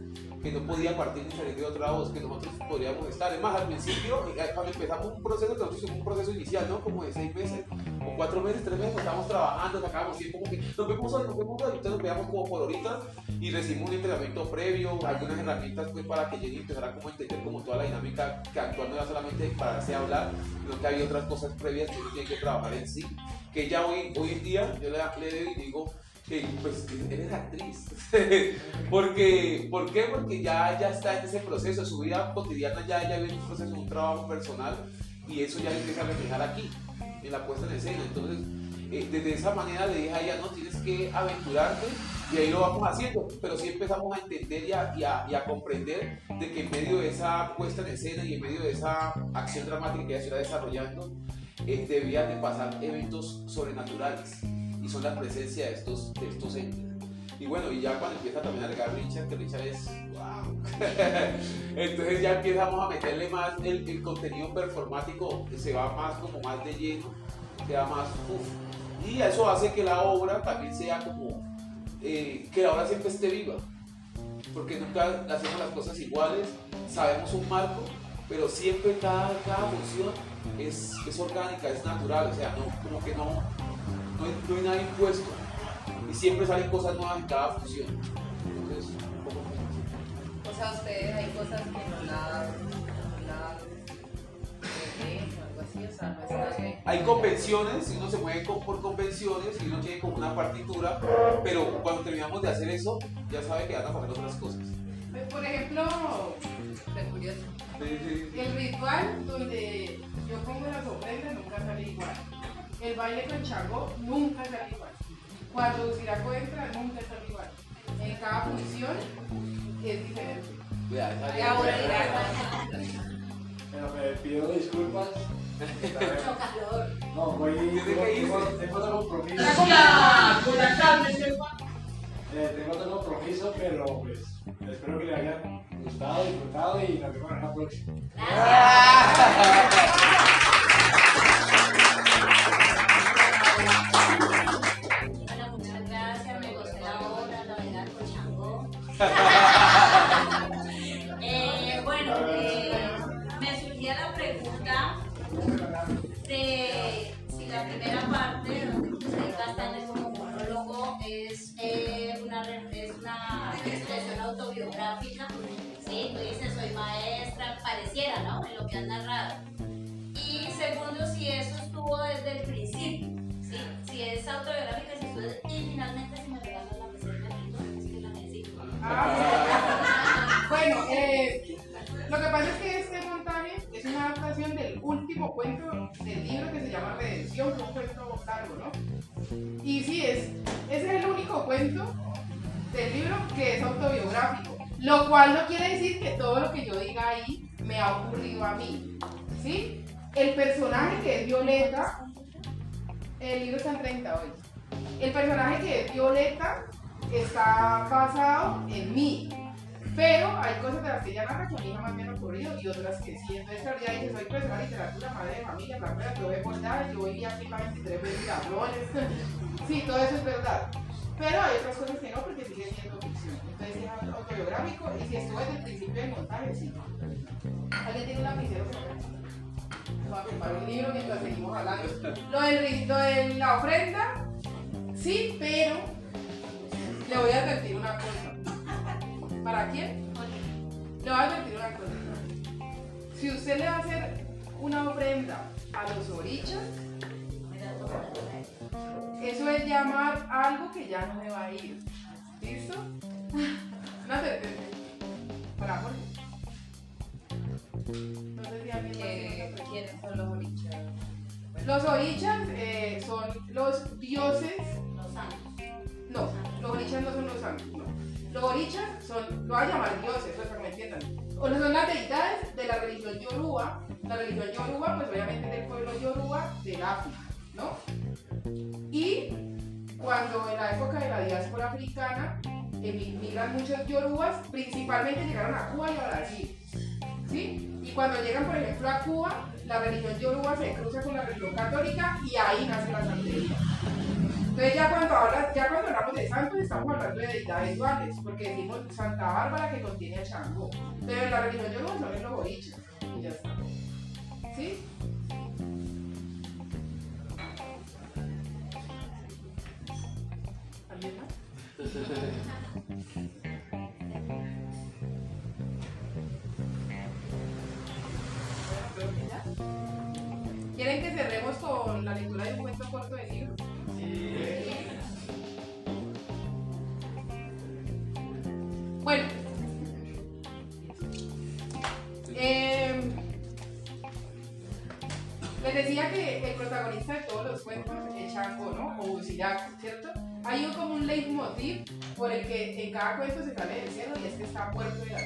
Speaker 13: que no podía partir ni salir de otra voz, que nosotros podríamos estar. Es más, al principio, eh, cuando empezamos un proceso, nosotros hicimos un proceso inicial, ¿no? Como de seis meses, o cuatro meses, tres meses, estábamos trabajando, sacábamos tiempo, como que nos vemos nos vemos entonces nos veíamos como por ahorita y recibimos un entrenamiento previo, algunas herramientas pues para que Jenny empezara como a entender como toda la dinámica que actual no era solamente pararse a hablar, sino que había otras cosas previas que uno tiene que trabajar en sí, que ya hoy, hoy en día yo le, le digo, que pues eres actriz. porque, ¿Por qué? Porque ya, ya está en ese proceso, su vida cotidiana ya, ya viene un proceso, un trabajo personal y eso ya empieza a reflejar aquí, en la puesta en escena. Entonces, eh, desde esa manera le dije a ella, no, tienes que aventurarte y ahí lo vamos haciendo, pero sí empezamos a entender y a, y comprender de que en medio de esa puesta en escena y en medio de esa acción dramática que ella se iba desarrollando, eh, debían de pasar eventos sobrenaturales son la presencia de estos, de estos entes. Y bueno, y ya cuando empieza también a llegar Richard, que Richard es wow. Entonces ya empezamos a meterle más el, el, contenido performático, se va más como más de lleno, queda más uff. Y eso hace que la obra también sea como, eh, que la obra siempre esté viva. Porque nunca hacemos las cosas iguales, sabemos un marco, pero siempre cada, cada función es, es orgánica, es natural, o sea, no, como que no, no hay, no hay nada impuesto y siempre salen cosas nuevas en cada función. Entonces, un poco
Speaker 1: O sea, ustedes hay cosas que no la, no la ven o algo así, o sea, no está que...
Speaker 13: Hay convenciones, uno se mueve por convenciones y uno tiene como una partitura, pero cuando terminamos de hacer eso, ya sabe que van a pasar otras cosas.
Speaker 1: Por ejemplo, curioso,
Speaker 13: Sí, sí.
Speaker 1: el ritual donde yo pongo las ofrendas nunca sale igual. El baile con Chango nunca sale igual. Cuando Siraco entra nunca sale igual. En cada función es diferente. Dirá,
Speaker 10: Pero me pido disculpas. No, voy. Tengo, tengo, otro compromiso.
Speaker 1: ¡Ya! ¡Con la calma,
Speaker 10: Eh, tengo otro compromiso, pero pues espero que le hayan gustado, disfrutado y nos vemos en la próxima.
Speaker 12: Pareciera, ¿no? En lo que han narrado. Y segundo, si eso estuvo desde el principio, ¿sí? Si es autobiográfica, si estuvo y finalmente si me regalan la presente, es que la necesito.
Speaker 1: Ah, bueno, eh, lo que pasa es que este montaje es una adaptación del último cuento del libro que se llama Redención, que es un cuento largo, ¿no? Y sí, es, ese es el único cuento del libro que es autobiográfico, lo cual no quiere decir que todo lo que yo diga ahí me ha ocurrido a mí, ¿sí? El personaje que es Violeta, el libro está en 30 hoy. El personaje que es Violeta está basado en mí. Pero hay cosas de las que ella narra que a mí jamás me han ocurrido y otras que sí. Entonces, ya dice, soy profesora de literatura, madre de familia, rapera, yo he bordado, yo viví aquí más 23 veces tablones. Sí, todo eso es verdad. Pero hay otras cosas que no, porque sigue siendo ficción. Entonces es autobiográfico y si estuvo desde el principio del montaje, sí. ¿Alguien tiene un lapicero por acá? Voy a firmar un libro mientras seguimos hablando. Lo, del, lo de la ofrenda, sí, pero le voy a advertir una cosa. ¿Para quién? Le voy a advertir una cosa. Si usted le va a hacer una ofrenda a los orichas, eso es llamar algo que ya no me va a ir. ¿Listo? Una advertencia. Para Jorge. No sé si alguien tiene
Speaker 14: ¿Quiénes son los orichas?
Speaker 1: Los orichas eh, son los dioses.
Speaker 12: Los santos.
Speaker 1: No, los orichas no son los santos, no. Los orichas son, lo voy a llamar dioses, pues para que me entiendan. O son las deidades de la religión yoruba. La religión yoruba, pues obviamente del pueblo yoruba del África, la diáspora africana emigran muchos yorubas, principalmente llegaron a Cuba y a Brasil. ¿Sí? Y cuando llegan, por ejemplo, a Cuba, la religión yoruba se cruza con la religión católica y ahí nace la santería. Entonces ya cuando, habla, ya cuando hablamos de santos estamos hablando de deidades duales, porque decimos Santa Bárbara que contiene a Chango. Pero en la religión yoruba son los borichas y ya está. ¿Sí? ¿Quieren que cerremos con la lectura de un cuento corto de libro? Bueno. Eh, les decía que el protagonista de todos los cuentos es Chango, ¿no? O Usiraku, ¿cierto? Hay un, como un leitmotiv por el que en cada cuento se sale del cielo y es que está muerto de la.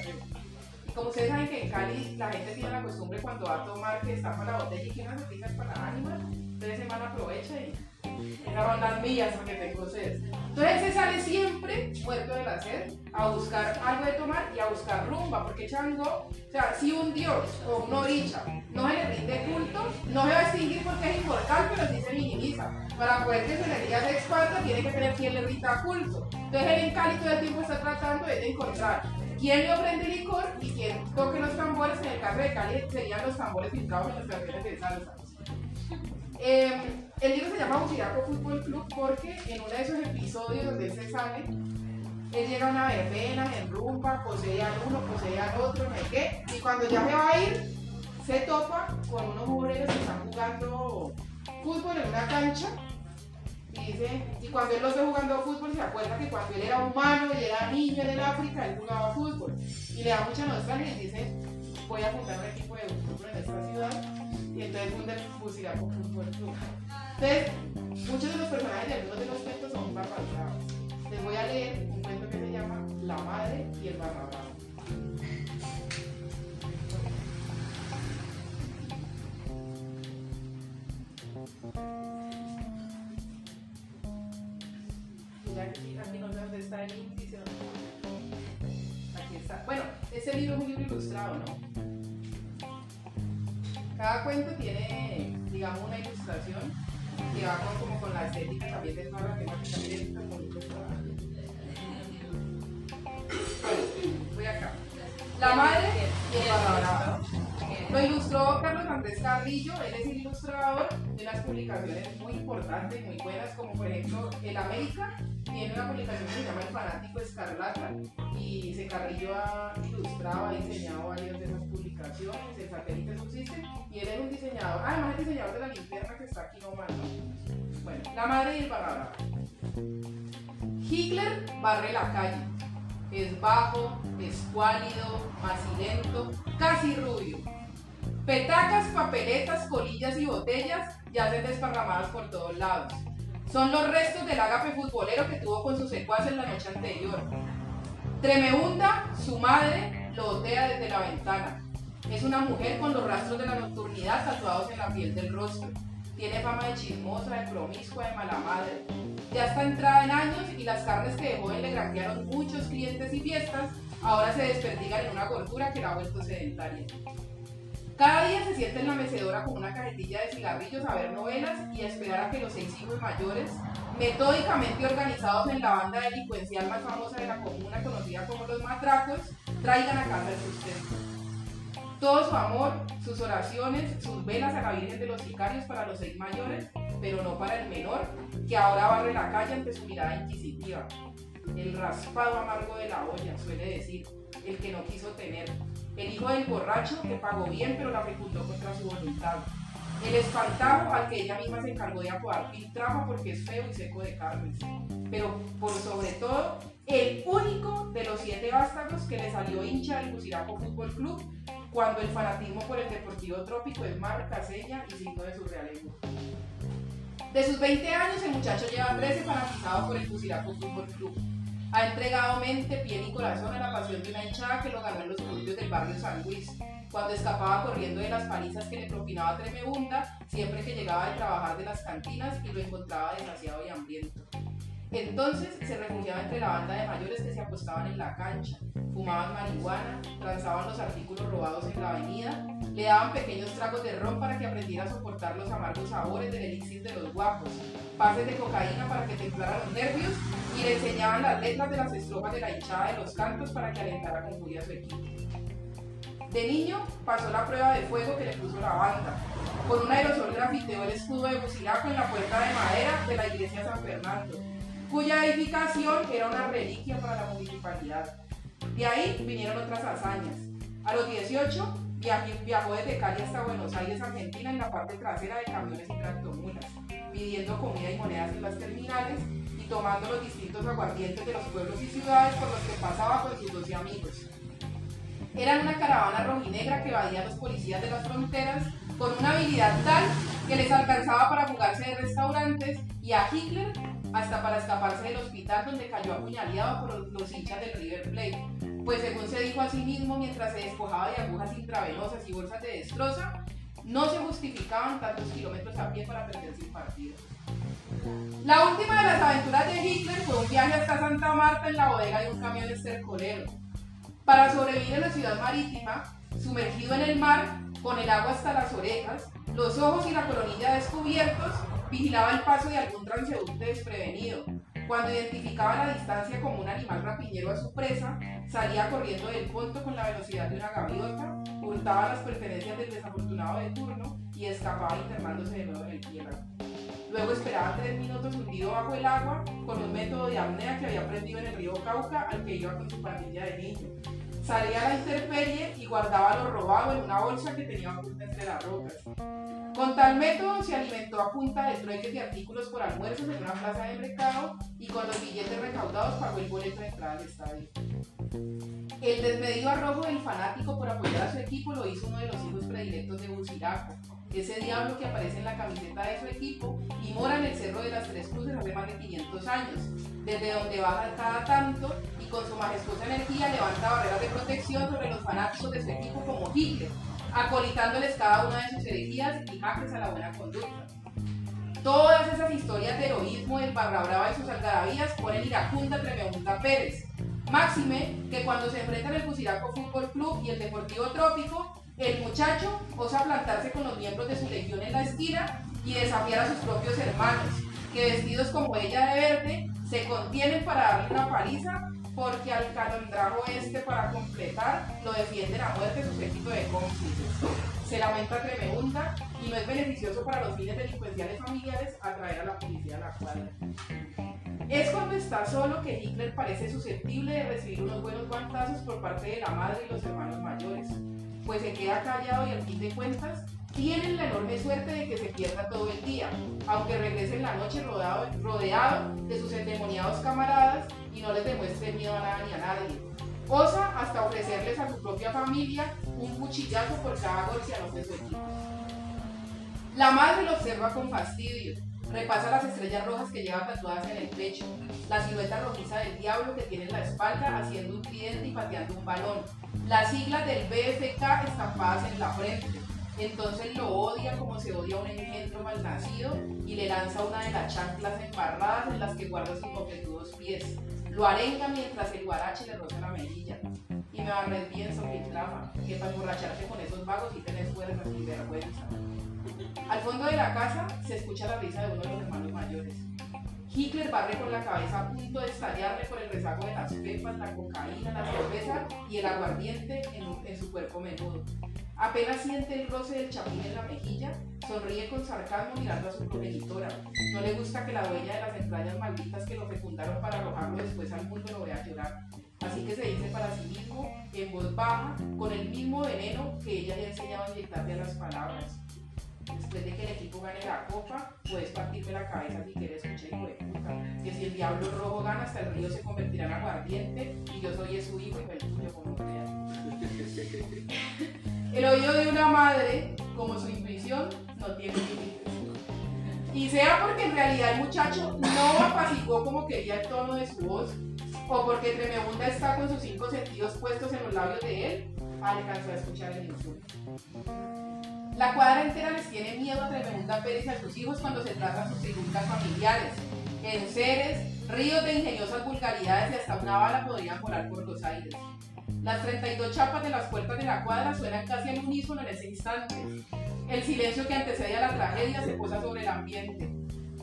Speaker 1: Y como ustedes saben que en Cali la gente tiene la costumbre cuando va a tomar que está para la botella y que unas gotitas para la ánima, entonces ese man aprovecha y van las mías porque tengo sed. Entonces se sale siempre muerto de la a buscar algo de tomar y a buscar rumba, porque Chango, o sea, si un dios o un oricha no se le rinde culto, no se va a extinguir porque es inmortal, pero sí se minimiza. Para poder que su energía se expanda, tiene que tener quien le rinda culto. Entonces él en Cali todo el tiempo está tratando de encontrar quién le ofrende licor y quién toque los tambores. En el caso de Cali serían los tambores filtrados en las canciones de salsa. Eh, el libro se llama Uchiraco Fútbol Club porque en uno de esos episodios donde él se sale, él llega a una verbena, en rumba, posee al uno, posee al otro, no sé qué, y cuando ya se va a ir, se topa con unos obreros que están jugando fútbol en una cancha, y dice, y cuando él los ve jugando fútbol, se acuerda que cuando él era humano y era niño en el África, él jugaba fútbol, y le da mucha nostalgia y dice, voy a fundar un equipo de fútbol en esta ciudad, y entonces el Fusiraco Fútbol Club. Entonces, muchos de los personajes de algunos de los cuentos son barra bravas. Les voy a leer un cuento que se llama La Madre y el Barra Brava. Mira aquí, aquí no sé dónde está el índice. Aquí está. Bueno, este libro es un libro ilustrado, ¿no? Cada cuento tiene, digamos, una ilustración que va con- como con la estética también de la que también es esta- Voy acá. La madre y el brava. Lo ilustró Carlos Andrés Carrillo, él es ilustrador de unas publicaciones muy importantes, muy buenas, como por ejemplo El América, tiene una publicación que se llama El Fanático Escarlata, y ese Carrillo ha ilustrado, ha diseñado varias de esas publicaciones, el satélite subsiste, y él es un diseñador, ah, además el diseñador de la linterna que está aquí nomás, ¿no? Bueno, la madre y el brava. Hitler barre la calle. Es bajo, escuálido, macilento, casi rubio. Petacas, papeletas, colillas y botellas yacen desparramadas por todos lados. Son los restos del ágape futbolero que tuvo con sus secuaces la noche anterior. Tremebunda, su madre, lo otea desde la ventana. Es una mujer con los rastros de la nocturnidad tatuados en la piel del rostro. Tiene fama de chismosa, de promiscua, de mala madre. Ya está entrada en años y las carnes que de joven le granjearon muchos clientes y fiestas, ahora se desperdigan en una gordura que la ha vuelto sedentaria. Cada día se siente en la mecedora con una cajetilla de cigarrillos a ver novelas y a esperar a que los seis hijos mayores, metódicamente organizados en la banda delincuencial más famosa de la comuna, conocida como los matracos, traigan a casa el sustento. Todo su amor, sus oraciones, sus velas a la Virgen de los Sicarios para los seis mayores, pero no para el menor, que ahora barre la calle ante su mirada inquisitiva. El raspado amargo de la olla, suele decir, el que no quiso tener. El hijo del borracho que pagó bien pero la fecundó contra su voluntad. El espantajo al que ella misma se encargó de apodar Piltrafa porque es feo y seco de carnes. Pero por sobre todo, el único de los siete vástagos que le salió hincha del Buciraco Fútbol Club cuando el fanatismo por el Deportivo Trópico es marca, seña y signo de su realengo. De sus 20 años, el muchacho lleva 13 fanatizados por el Buciraco Fútbol Club. Ha entregado mente, piel y corazón a la pasión de una hinchada que lo ganó en los estudios del barrio San Luis, cuando escapaba corriendo de las palizas que le propinaba Tremebunda siempre que llegaba de trabajar de las cantinas y lo encontraba desgraciado y hambriento. Entonces se refugiaba entre la banda de mayores que se acostaban en la cancha, fumaban marihuana, transaban los artículos robados en la avenida, le daban pequeños tragos de ron para que aprendiera a soportar los amargos sabores del elixir de los guapos, pases de cocaína para que templara los nervios y le enseñaban las letras de las estrofas de la hinchada de los cantos para que alentara con furia a su equipo. De niño pasó la prueba de fuego que le puso la banda. Con un aerosol grafiteó el escudo de Bucilaco en la puerta de madera de la iglesia San Fernando, cuya edificación era una reliquia para la municipalidad. De ahí vinieron otras hazañas. A los 18 viajó desde Cali hasta Buenos Aires, Argentina, en la parte trasera de camiones y tractomulas, pidiendo comida y monedas en las terminales y tomando los distintos aguardientes de los pueblos y ciudades por los que pasaba con sus 12 amigos. Eran una caravana rojinegra que evadía a los policías de las fronteras con una habilidad tal que les alcanzaba para fugarse de restaurantes y a Hitler hasta para escaparse del hospital donde cayó apuñaleado por los hinchas del River Plate. Pues según se dijo a sí mismo mientras se despojaba de agujas intravenosas y bolsas de destroza, no se justificaban tantos kilómetros a pie para perder sin partido. La última de las aventuras de Hitler fue un viaje hasta Santa Marta en la bodega de un camión estercolero. Para sobrevivir en la ciudad marítima, sumergido en el mar, con el agua hasta las orejas, los ojos y la coronilla descubiertos, vigilaba el paso de algún transeúnte desprevenido. Cuando identificaba la distancia como un animal rapiñero a su presa, salía corriendo del punto con la velocidad de una gaviota, hurtaba las pertenencias del desafortunado de turno y escapaba internándose de nuevo en el tierra. Luego esperaba tres minutos hundido bajo el agua con un método de apnea que había aprendido en el río Cauca al que iba con su pandilla de niños. Salía a la intemperie y guardaba lo robado en una bolsa que tenía oculta entre las rocas. Con tal método se alimentó a punta de trueques de artículos por almuerzos en una plaza de mercado y con los billetes recaudados pagó el boleto de entrada al estadio. El desmedido arrojo del fanático por apoyar a su equipo lo hizo uno de los hijos predilectos de Buciraco, ese diablo que aparece en la camiseta de su equipo y mora en el Cerro de las Tres Cruces hace más de 500 años, desde donde baja cada tanto y con su majestuosa energía levanta barreras de protección sobre los fanáticos de su equipo como Hitler, acolitándoles cada una de sus herejías y jacques a la buena conducta. Todas esas historias de heroísmo del Barra Brava y sus algarabías ponen iracunda Tremenda Pérez. Máxime que cuando se enfrentan el Cusiraco Fútbol Club y el Deportivo Trópico, el muchacho osa plantarse con los miembros de su legión en la esquina y desafiar a sus propios hermanos, que vestidos como ella de verde, se contienen para darle una paliza porque al calondrajo este para completar lo defienden a muerte su séquito de cómplices. Se lamenta tremenda y no es beneficioso para los fines delincuenciales familiares atraer a la policía a la cuadra. Es cuando está solo que Hitler parece susceptible de recibir unos buenos guantazos por parte de la madre y los hermanos mayores, pues se queda callado y al fin de cuentas tienen la enorme suerte de que se pierda todo el día, aunque regrese en la noche rodeado, de sus endemoniados camaradas y no les demuestre miedo a nada ni a nadie. Osa hasta ofrecerles a su propia familia un cuchillazo por cada gol que anote su equipo. La madre lo observa con fastidio, repasa las estrellas rojas que lleva tatuadas en el pecho, la silueta rojiza del diablo que tiene en la espalda haciendo un tridente y pateando un balón, las siglas del BFK estampadas en la frente. Entonces lo odia como se odia a un engendro malnacido y le lanza una de las chanclas embarradas en las que guarda sus coquetudos pies. Lo arenga mientras el guarache le roza la mejilla. Y me bien sobre el trama, que para emborracharte con esos vagos y tenés fuerza y vergüenza. Al fondo de la casa se escucha la risa de uno de los hermanos mayores. Hitler barre con la cabeza a punto de estallarle por el rezago de las pepas, la cocaína, la cerveza y el aguardiente en, su cuerpo menudo. Apenas siente el roce del chapín en la mejilla, sonríe con sarcasmo mirando a su progenitora. No le gusta que la dueña de las entrañas malditas que lo fecundaron para arrojarlo después al mundo lo vea llorar. Así que se dice para sí mismo, en voz baja, con el mismo veneno que ella le ha enseñado a inyectarle a las palabras. Después de que el equipo gane la copa, puedes partirme la cabeza si quieres escuchar hijo de puta. Que si el diablo rojo gana, hasta el río se convertirá en aguardiente y yo soy su hijo y el tuyo como veas. El oído de una madre, como su intuición, no tiene límites. Y sea porque en realidad el muchacho no apaciguó como quería el tono de su voz, o porque Tremebunda está con sus cinco sentidos puestos en los labios de él, alcanzó a escuchar el insulto. La cuadra entera les tiene miedo a Tremebunda Pérez y a sus hijos cuando se tratan sus circunstancias familiares. En seres, ríos de ingeniosas vulgaridades y hasta una bala podrían volar por los aires. Las 32 chapas de las puertas de la cuadra suenan casi al unísono en ese instante. El silencio que antecede a la tragedia se posa sobre el ambiente.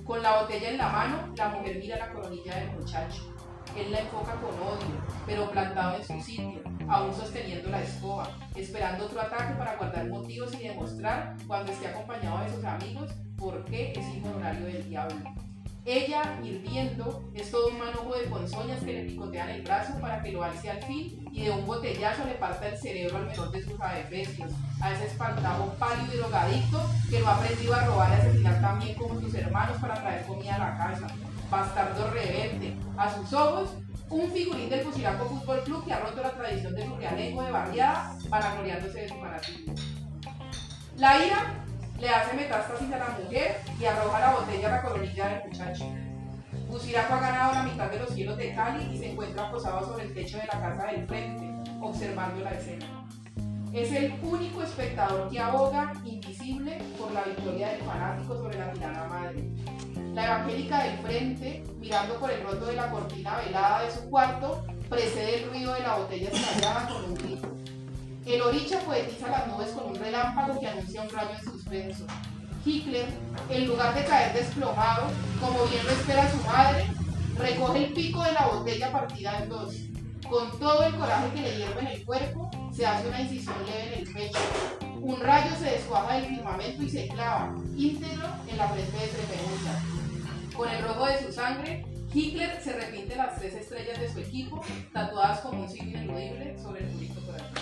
Speaker 1: Con la botella en la mano, la mujer mira la coronilla del muchacho. Él la enfoca con odio, pero plantado en su sitio, aún sosteniendo la escoba, esperando otro ataque para guardar motivos y demostrar, cuando esté acompañado de sus amigos, por qué es hijo honorario del diablo. Ella, hirviendo, es todo un manojo de ponzoñas que le picotean el brazo para que lo alce al fin y de un botellazo le parta el cerebro al menor de sus adefesios, a ese espantajo pálido y drogadicto que lo ha aprendido a robar y asesinar también como sus hermanos para traer comida a la casa. Bastardo rebelde. A sus ojos, un figurín del Fusilaco Fútbol Club que ha roto la tradición de su realengo de barriada, vanagloriándose de su fanatismo. La ira le hace metástasis a la mujer y arroja la botella a la coronilla del muchacho. Buciraco ha ganado la mitad de los cielos de Cali y se encuentra posado sobre el techo de la casa del frente, observando la escena. Es el único espectador que aboga, invisible, por la victoria del fanático sobre la tirana madre. La evangélica del frente, mirando por el roto de la cortina velada de su cuarto, precede el ruido de la botella estallada con un grito. El oricha poetiza las nubes con un relámpago que anuncia un rayo en suspenso. Hitler, en lugar de caer desplomado, como bien lo espera su madre, recoge el pico de la botella partida en dos. Con todo el coraje que le hierve en el cuerpo, se hace una incisión leve en el pecho. Un rayo se descuaja del firmamento y se clava, íntegro, en la frente de Tremebunda. Con el rojo de su sangre, Hitler se repite las tres estrellas de su equipo, tatuadas como un signo ineludible sobre el purito corazón.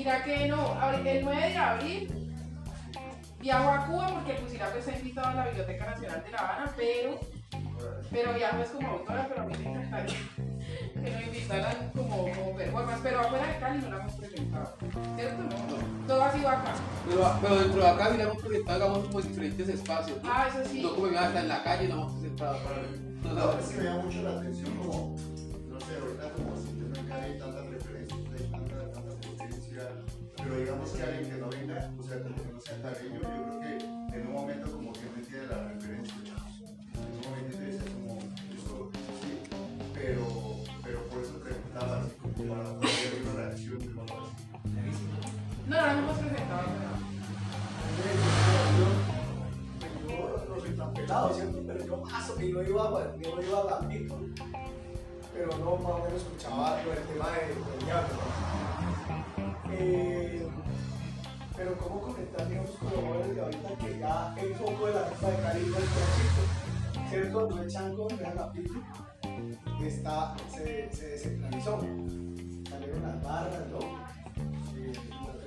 Speaker 1: Mira que no, el 9 de abril viajo a Cuba porque el Fusilaco está invitado a la Biblioteca Nacional de La Habana, pero, pero viajo es como autora, pero a mí me encantaría que nos invitaran como, como performance, pero afuera de Cali no la hemos presentado, ¿cierto? No, todo ha sido acá.
Speaker 13: Pero, pero dentro de acá, digamos, proyectado, digamos, como diferentes espacios. ¿no?
Speaker 1: Ah, eso sí.
Speaker 13: No como iba hasta en la calle, no hemos presentado. No,
Speaker 14: No, es que me llama mucho la atención como, no sé, ahorita como si no hay tantas referencias, pero digamos que alguien que no venga, o sea, como que no sea cariño, yo creo que en un momento como que no entiende la referencia. En un momento te dice como, eso, sí, pero, pero por eso preguntaba, así como para poder ver una reacción de así.
Speaker 1: No, no la hemos presentado.
Speaker 15: yo no soy tan pelado, ¿cierto? Pero yo paso que yo iba, yo iba a Gambito, pero no más o menos escuchaba del tema de, del diablo. ¿no? Eh, pero cómo conectar, digamos, con los jóvenes de ahorita que ya el foco de la ruta de Cali no es ¿cierto? No el chanco de Gambito, está, se, se descentralizó. Salieron las barras, ¿no? Eh,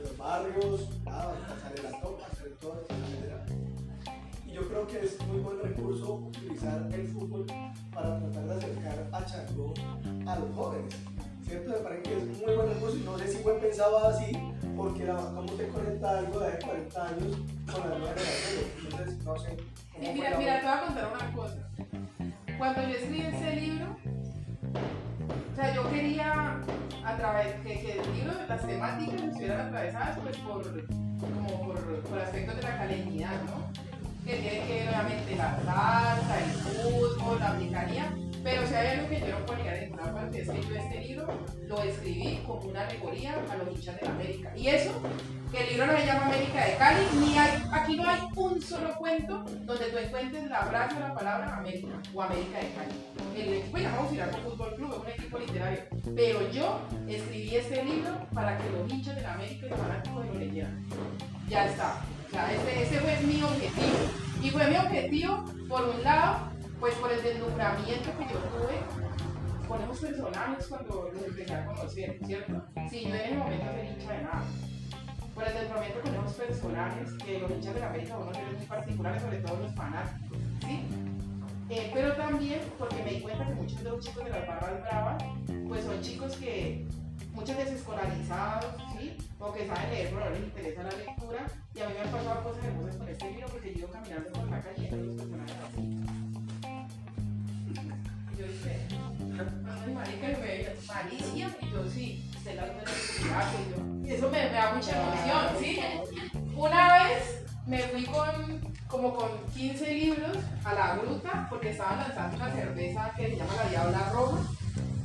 Speaker 15: los- barrios, nada, ahorita sale la topa, sale todo, etcétera. Y yo creo que es muy buen recurso utilizar el fútbol para tratar de acercar a Chango a los jóvenes. ¿Cierto? Me parece que es un muy buen recurso y no sé si fue pensado así porque la, cómo te conecta algo de hace 40 años con las nuevas generaciones. Entonces, no sé.
Speaker 1: Sí, mira,
Speaker 15: la-
Speaker 1: mira, te voy a contar una cosa. Cuando yo escribí ese libro, o sea, yo quería a través que, que el libro, las temáticas estuvieran atravesadas pues, por, como por, por aspectos de la calenidad, ¿no? Que tiene que ver obviamente la salsa, el fútbol, la africanía, pero si hay algo que yo no ponía en ninguna parte es que yo este libro lo escribí como una alegoría a los hinchas de la América. Y eso, que el libro no se llama América de Cali, ni hay, aquí no hay un solo cuento donde tú encuentres la frase o la palabra América o América de Cali. El equipo se llama Auxiliarco Fútbol Club, es un equipo literario. Pero yo escribí este libro para que los hinchas de la América y los fanáticos lo leyeran. Ya está. Ese, fue mi objetivo. Y fue mi objetivo, por un lado, pues por el deslumbramiento que yo tuve con esos personajes cuando los empecé a conocer, ¿cierto? Sí, yo en ese momento era hincha de nada. Por el deslumbramiento con esos personajes que los hinchas de la América unos seres muy particulares, sobre todo los fanáticos, ¿sí? Eh, pero también porque me di cuenta que muchos de los chicos de las barras bravas, pues son chicos que muchas veces escolarizados, ¿sí? O que saben leer, pero no les interesa la lectura. Y a mí me han pasado cosas hermosas con este libro porque yo iba caminando por la calle y unos personajes así. Y yo dije, ay, marica, y me veía, Maricia, y yo sí, usted la de y yo, y eso me, me da mucha emoción, ¿sí? Una vez me fui con como con 15 libros a la gruta porque estaban lanzando una cerveza que se llama la Diabla Roja.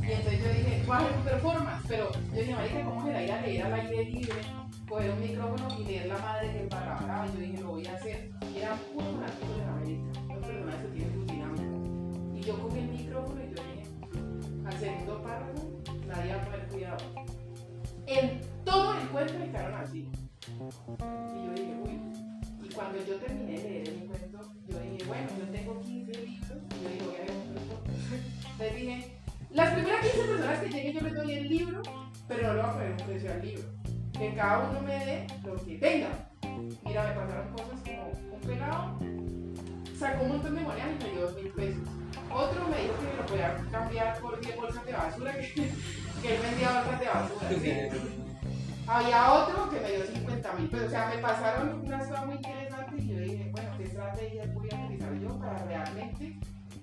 Speaker 1: Y entonces yo dije, ¿cuál es tu performance? Pero yo dije, marica, ¿cómo será ir a leer al aire libre? Coger un micrófono y leer la madre que brava? Y yo dije, lo voy a hacer. Y eran puros fanáticos de la América, los personajes que tienen su dinámica. Y yo cogí el micrófono y yo dije, al segundo párrafo, nadie va a poner cuidado. En todo el cuento me quedaron así. Y yo dije, uy. Y cuando yo terminé de leer el cuento, yo dije, bueno, yo tengo 15 libros. Y yo dije, voy a ver un cuento. Entonces dije, las primeras 15 personas que lleguen yo les doy el libro, pero no le voy a poner un precio al libro. Que cada uno me dé lo que tenga. Mira, me pasaron cosas como un pelado sacó un montón de monedas y me dio dos mil pesos. Otro me dijo que me lo podía cambiar por 10 bolsas de basura, que, que él vendía bolsas de basura. ¿sí? Había otro que me dio 50 mil pesos. O sea, me pasaron unas cosas muy interesantes y yo dije, bueno, ¿qué estrategias voy a utilizar yo para realmente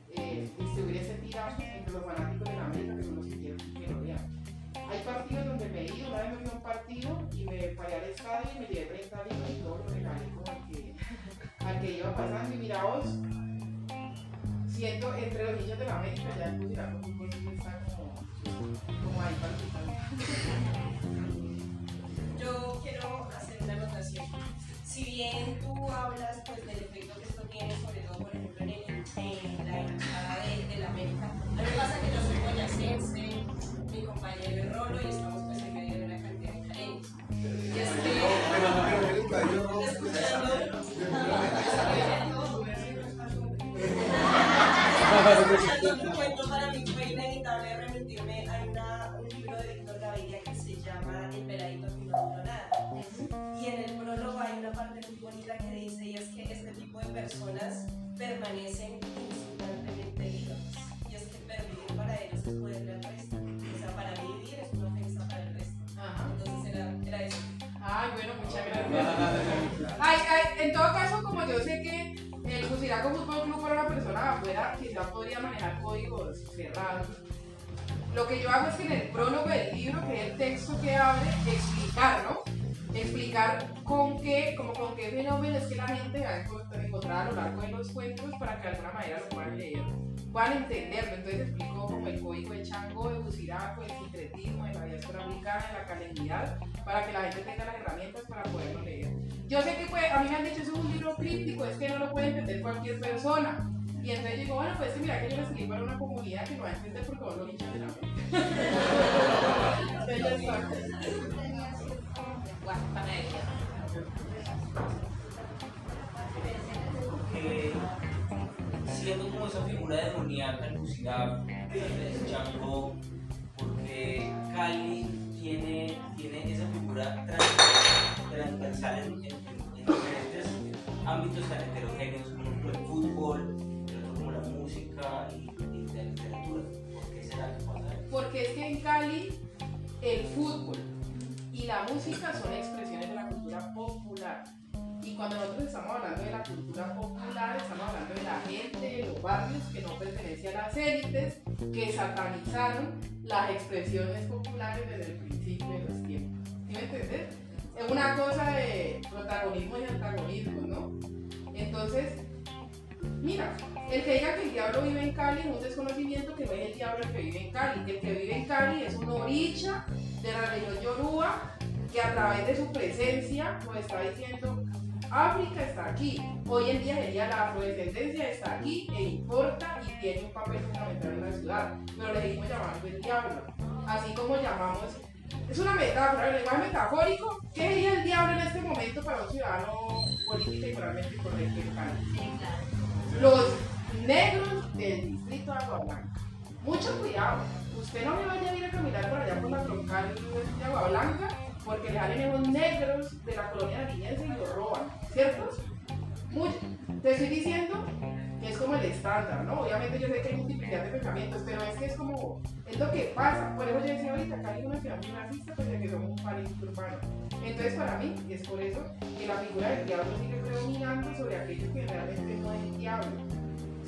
Speaker 1: eh, distribuir ese tiraje los fanáticos de la América, que son los que quieren que? Hay partidos donde me he ido, una vez me fui un partido y me paré al estadio y me llevé 30 libros y todo lo regalé al que, iba pasando. Y mira vos, siento entre los niños de la América ya el Buciraco Fútbol está como, como ahí palpitando.
Speaker 16: Yo quiero hacer una anotación. Si bien tú hablas pues, del efecto que esto tiene, sobre Mí me pasa que yo soy boyacense, mi compañero es Rolo y estamos
Speaker 1: cerrados. Lo que yo hago es que en el prólogo del libro, que es el texto que abre, explicar, ¿no? Explicar con qué, como con qué es que la gente va a encont- encontrar a lo largo de los cuentos para que de alguna manera lo puedan leer, puedan entenderlo. Entonces explico como el código de Chango, de Buciraco, el sincretismo, de la diáspora africana, de la calenidad, para que la gente tenga las herramientas para poderlo leer. Yo sé que puede- a mí me han dicho es un libro críptico, es que no lo puede entender cualquier persona. Y entonces digo, bueno, pues mira que yo lo escribí para una comunidad que lo va a entender porque vos lo hinchas de la mente.
Speaker 17: Eh, siendo como esa figura demoníaca en Buciraco, el Chango, porque Cali tiene, tiene esa figura trans- transversal en, en- en diferentes ámbitos tan heterogéneos como el fútbol, música y, y la literatura. ¿Por qué será que pasa eso?
Speaker 1: Porque es que en Cali el fútbol y la música son expresiones de la cultura popular. Y cuando nosotros estamos hablando de la cultura popular, estamos hablando de la gente de los barrios que no pertenece a las élites, que satanizaron las expresiones populares desde el principio de los tiempos. ¿Sí me entiendes? Es una cosa de protagonismo y antagonismo, ¿no? Entonces, mira, el que diga que el diablo vive en Cali es un desconocimiento que no es el diablo el que vive en Cali. El que vive en Cali es un oricha de la región yoruba que a través de su presencia nos está diciendo África está aquí. Hoy en día sería la afrodescendencia está aquí e importa y tiene un papel fundamental en la ciudad. Pero le seguimos llamando el diablo. Así como llamamos. Es una metáfora, el lenguaje metafórico. ¿Qué sería el diablo en este momento para un ciudadano político y moralmente correcto en Cali? Los negros del distrito de Agua Blanca. Mucho cuidado. Usted no me vaya a ir a caminar por allá por la troncal de Agua Blanca porque le salen esos negros de la colonia nariñense y lo roban, ¿cierto? Muy, te estoy diciendo que es como el estándar, ¿no? Obviamente yo sé que hay multiplicidad de pensamientos, pero es que es como, es lo que pasa. Por eso yo decía ahorita, acá hay una ciudad muy racista, pues de que somos un país urbano. Entonces para mí, es por eso que la figura del diablo sigue predominando sobre aquellos que realmente no es diablo,
Speaker 15: los el día